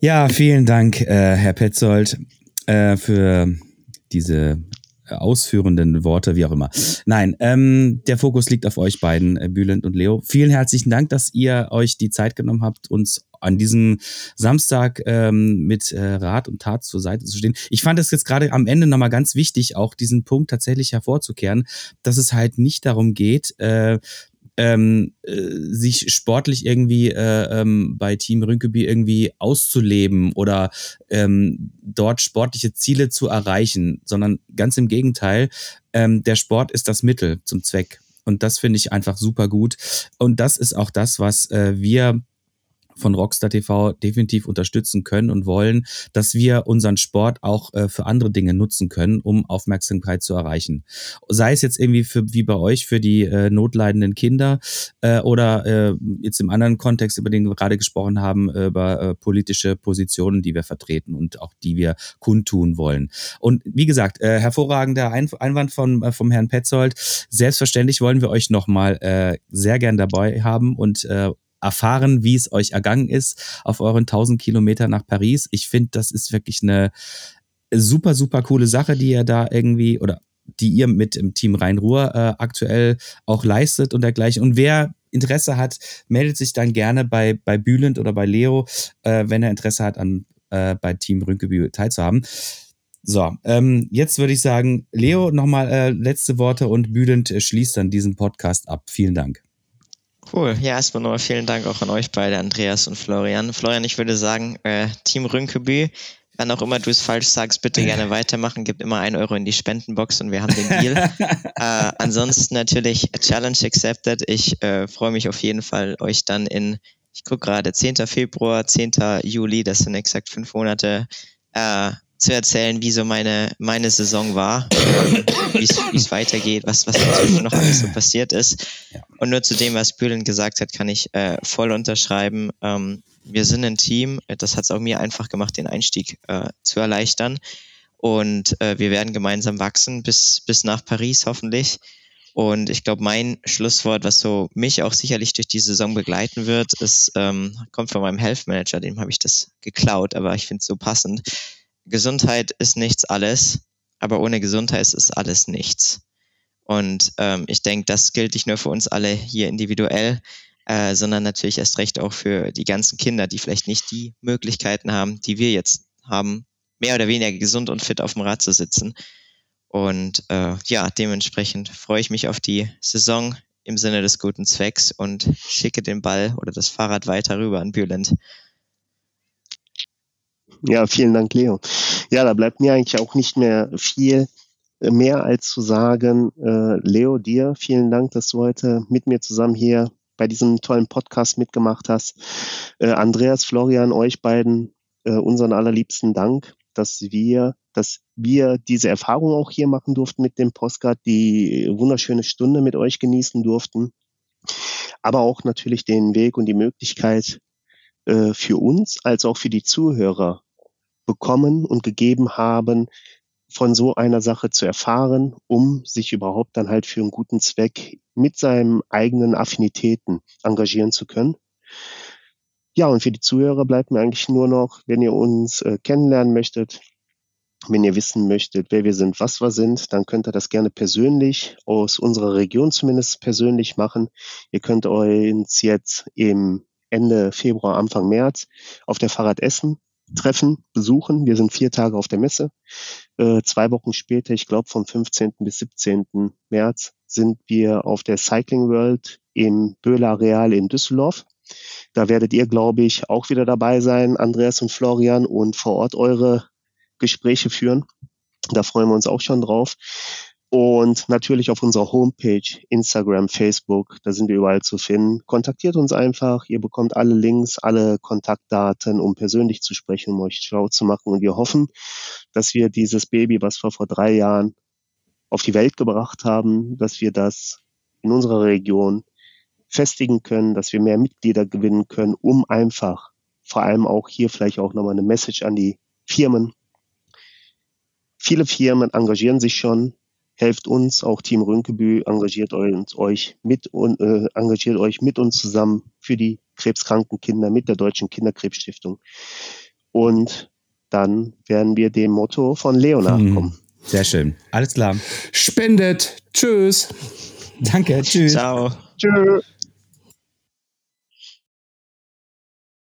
Ja, vielen Dank, äh, Herr Petzold, äh, für diese ausführenden Worte, wie auch immer. Nein, ähm, der Fokus liegt auf euch beiden, äh, Bülent und Leo. Vielen herzlichen Dank, dass ihr euch die Zeit genommen habt, uns an diesem Samstag ähm, mit äh, Rat und Tat zur Seite zu stehen. Ich fand es jetzt gerade am Ende nochmal ganz wichtig, auch diesen Punkt tatsächlich hervorzukehren, dass es halt nicht darum geht, äh, ähm, äh, sich sportlich irgendwie äh, ähm, bei Team Rünkeby irgendwie auszuleben oder ähm, dort sportliche Ziele zu erreichen, sondern ganz im Gegenteil, ähm, der Sport ist das Mittel zum Zweck. Und das finde ich einfach super gut. Und das ist auch das, was äh, wir von Rockstar TV definitiv unterstützen können und wollen, dass wir unseren Sport auch äh, für andere Dinge nutzen können, um Aufmerksamkeit zu erreichen. Sei es jetzt irgendwie für, wie bei euch für die äh, notleidenden Kinder äh, oder äh, jetzt im anderen Kontext, über den wir gerade gesprochen haben, über äh, politische Positionen, die wir vertreten und auch die wir kundtun wollen. Und wie gesagt, äh, hervorragender Ein Einwand von, äh, vom Herrn Petzold. Selbstverständlich wollen wir euch nochmal äh, sehr gern dabei haben und äh, erfahren, wie es euch ergangen ist auf euren 1000 Kilometer nach Paris. Ich finde, das ist wirklich eine super, super coole Sache, die ihr da irgendwie oder die ihr mit im Team Rhein-Ruhr äh, aktuell auch leistet und dergleichen. Und wer Interesse hat, meldet sich dann gerne bei, bei Bülent oder bei Leo, äh, wenn er Interesse hat, an, äh, bei Team Rünkebü teilzuhaben. So, ähm, jetzt würde ich sagen, Leo, nochmal äh, letzte Worte und Bülent äh, schließt dann diesen Podcast ab. Vielen Dank. Cool. Ja, erstmal nochmal vielen Dank auch an euch beide, Andreas und Florian. Florian, ich würde sagen, äh, Team Rünkeby, wann auch immer du es falsch sagst, bitte gerne weitermachen. Gibt immer ein Euro in die Spendenbox und wir haben den Deal. <laughs> äh, ansonsten natürlich Challenge accepted. Ich äh, freue mich auf jeden Fall, euch dann in, ich gucke gerade, 10. Februar, 10. Juli, das sind exakt fünf Monate, äh, zu erzählen, wie so meine, meine Saison war, wie es weitergeht, was, was noch alles so passiert ist. Und nur zu dem, was Bülent gesagt hat, kann ich äh, voll unterschreiben. Ähm, wir sind ein Team, das hat es auch mir einfach gemacht, den Einstieg äh, zu erleichtern. Und äh, wir werden gemeinsam wachsen bis, bis nach Paris hoffentlich. Und ich glaube, mein Schlusswort, was so mich auch sicherlich durch die Saison begleiten wird, ist, ähm, kommt von meinem Health Manager, dem habe ich das geklaut, aber ich finde es so passend. Gesundheit ist nichts alles, aber ohne Gesundheit ist alles nichts. Und ähm, ich denke, das gilt nicht nur für uns alle hier individuell, äh, sondern natürlich erst recht auch für die ganzen Kinder, die vielleicht nicht die Möglichkeiten haben, die wir jetzt haben, mehr oder weniger gesund und fit auf dem Rad zu sitzen. Und äh, ja, dementsprechend freue ich mich auf die Saison im Sinne des guten Zwecks und schicke den Ball oder das Fahrrad weiter rüber an Bülent. Ja, vielen Dank, Leo. Ja, da bleibt mir eigentlich auch nicht mehr viel mehr als zu sagen, äh, Leo, dir vielen Dank, dass du heute mit mir zusammen hier bei diesem tollen Podcast mitgemacht hast. Äh, Andreas, Florian, euch beiden äh, unseren allerliebsten Dank, dass wir, dass wir diese Erfahrung auch hier machen durften mit dem Postcard, die wunderschöne Stunde mit euch genießen durften, aber auch natürlich den Weg und die Möglichkeit äh, für uns als auch für die Zuhörer bekommen und gegeben haben, von so einer Sache zu erfahren, um sich überhaupt dann halt für einen guten Zweck mit seinen eigenen Affinitäten engagieren zu können. Ja, und für die Zuhörer bleibt mir eigentlich nur noch, wenn ihr uns äh, kennenlernen möchtet, wenn ihr wissen möchtet, wer wir sind, was wir sind, dann könnt ihr das gerne persönlich aus unserer Region zumindest persönlich machen. Ihr könnt uns jetzt im Ende Februar, Anfang März auf der Fahrrad Essen treffen, besuchen. Wir sind vier Tage auf der Messe. Äh, zwei Wochen später, ich glaube vom 15. bis 17. März, sind wir auf der Cycling World im Böhler Areal in Düsseldorf. Da werdet ihr, glaube ich, auch wieder dabei sein, Andreas und Florian, und vor Ort eure Gespräche führen. Da freuen wir uns auch schon drauf. Und natürlich auf unserer Homepage, Instagram, Facebook, da sind wir überall zu finden. Kontaktiert uns einfach. Ihr bekommt alle Links, alle Kontaktdaten, um persönlich zu sprechen, um euch schlau zu machen. Und wir hoffen, dass wir dieses Baby, was wir vor drei Jahren auf die Welt gebracht haben, dass wir das in unserer Region festigen können, dass wir mehr Mitglieder gewinnen können, um einfach vor allem auch hier vielleicht auch nochmal eine Message an die Firmen. Viele Firmen engagieren sich schon helft uns, auch Team Rönkebü, engagiert euch mit und äh, engagiert euch mit uns zusammen für die krebskranken Kinder mit der Deutschen Kinderkrebsstiftung. Und dann werden wir dem Motto von Leo nachkommen. Hm. Sehr schön. Alles klar. Spendet. Tschüss. Danke. Tschüss. Ciao. Tschüss.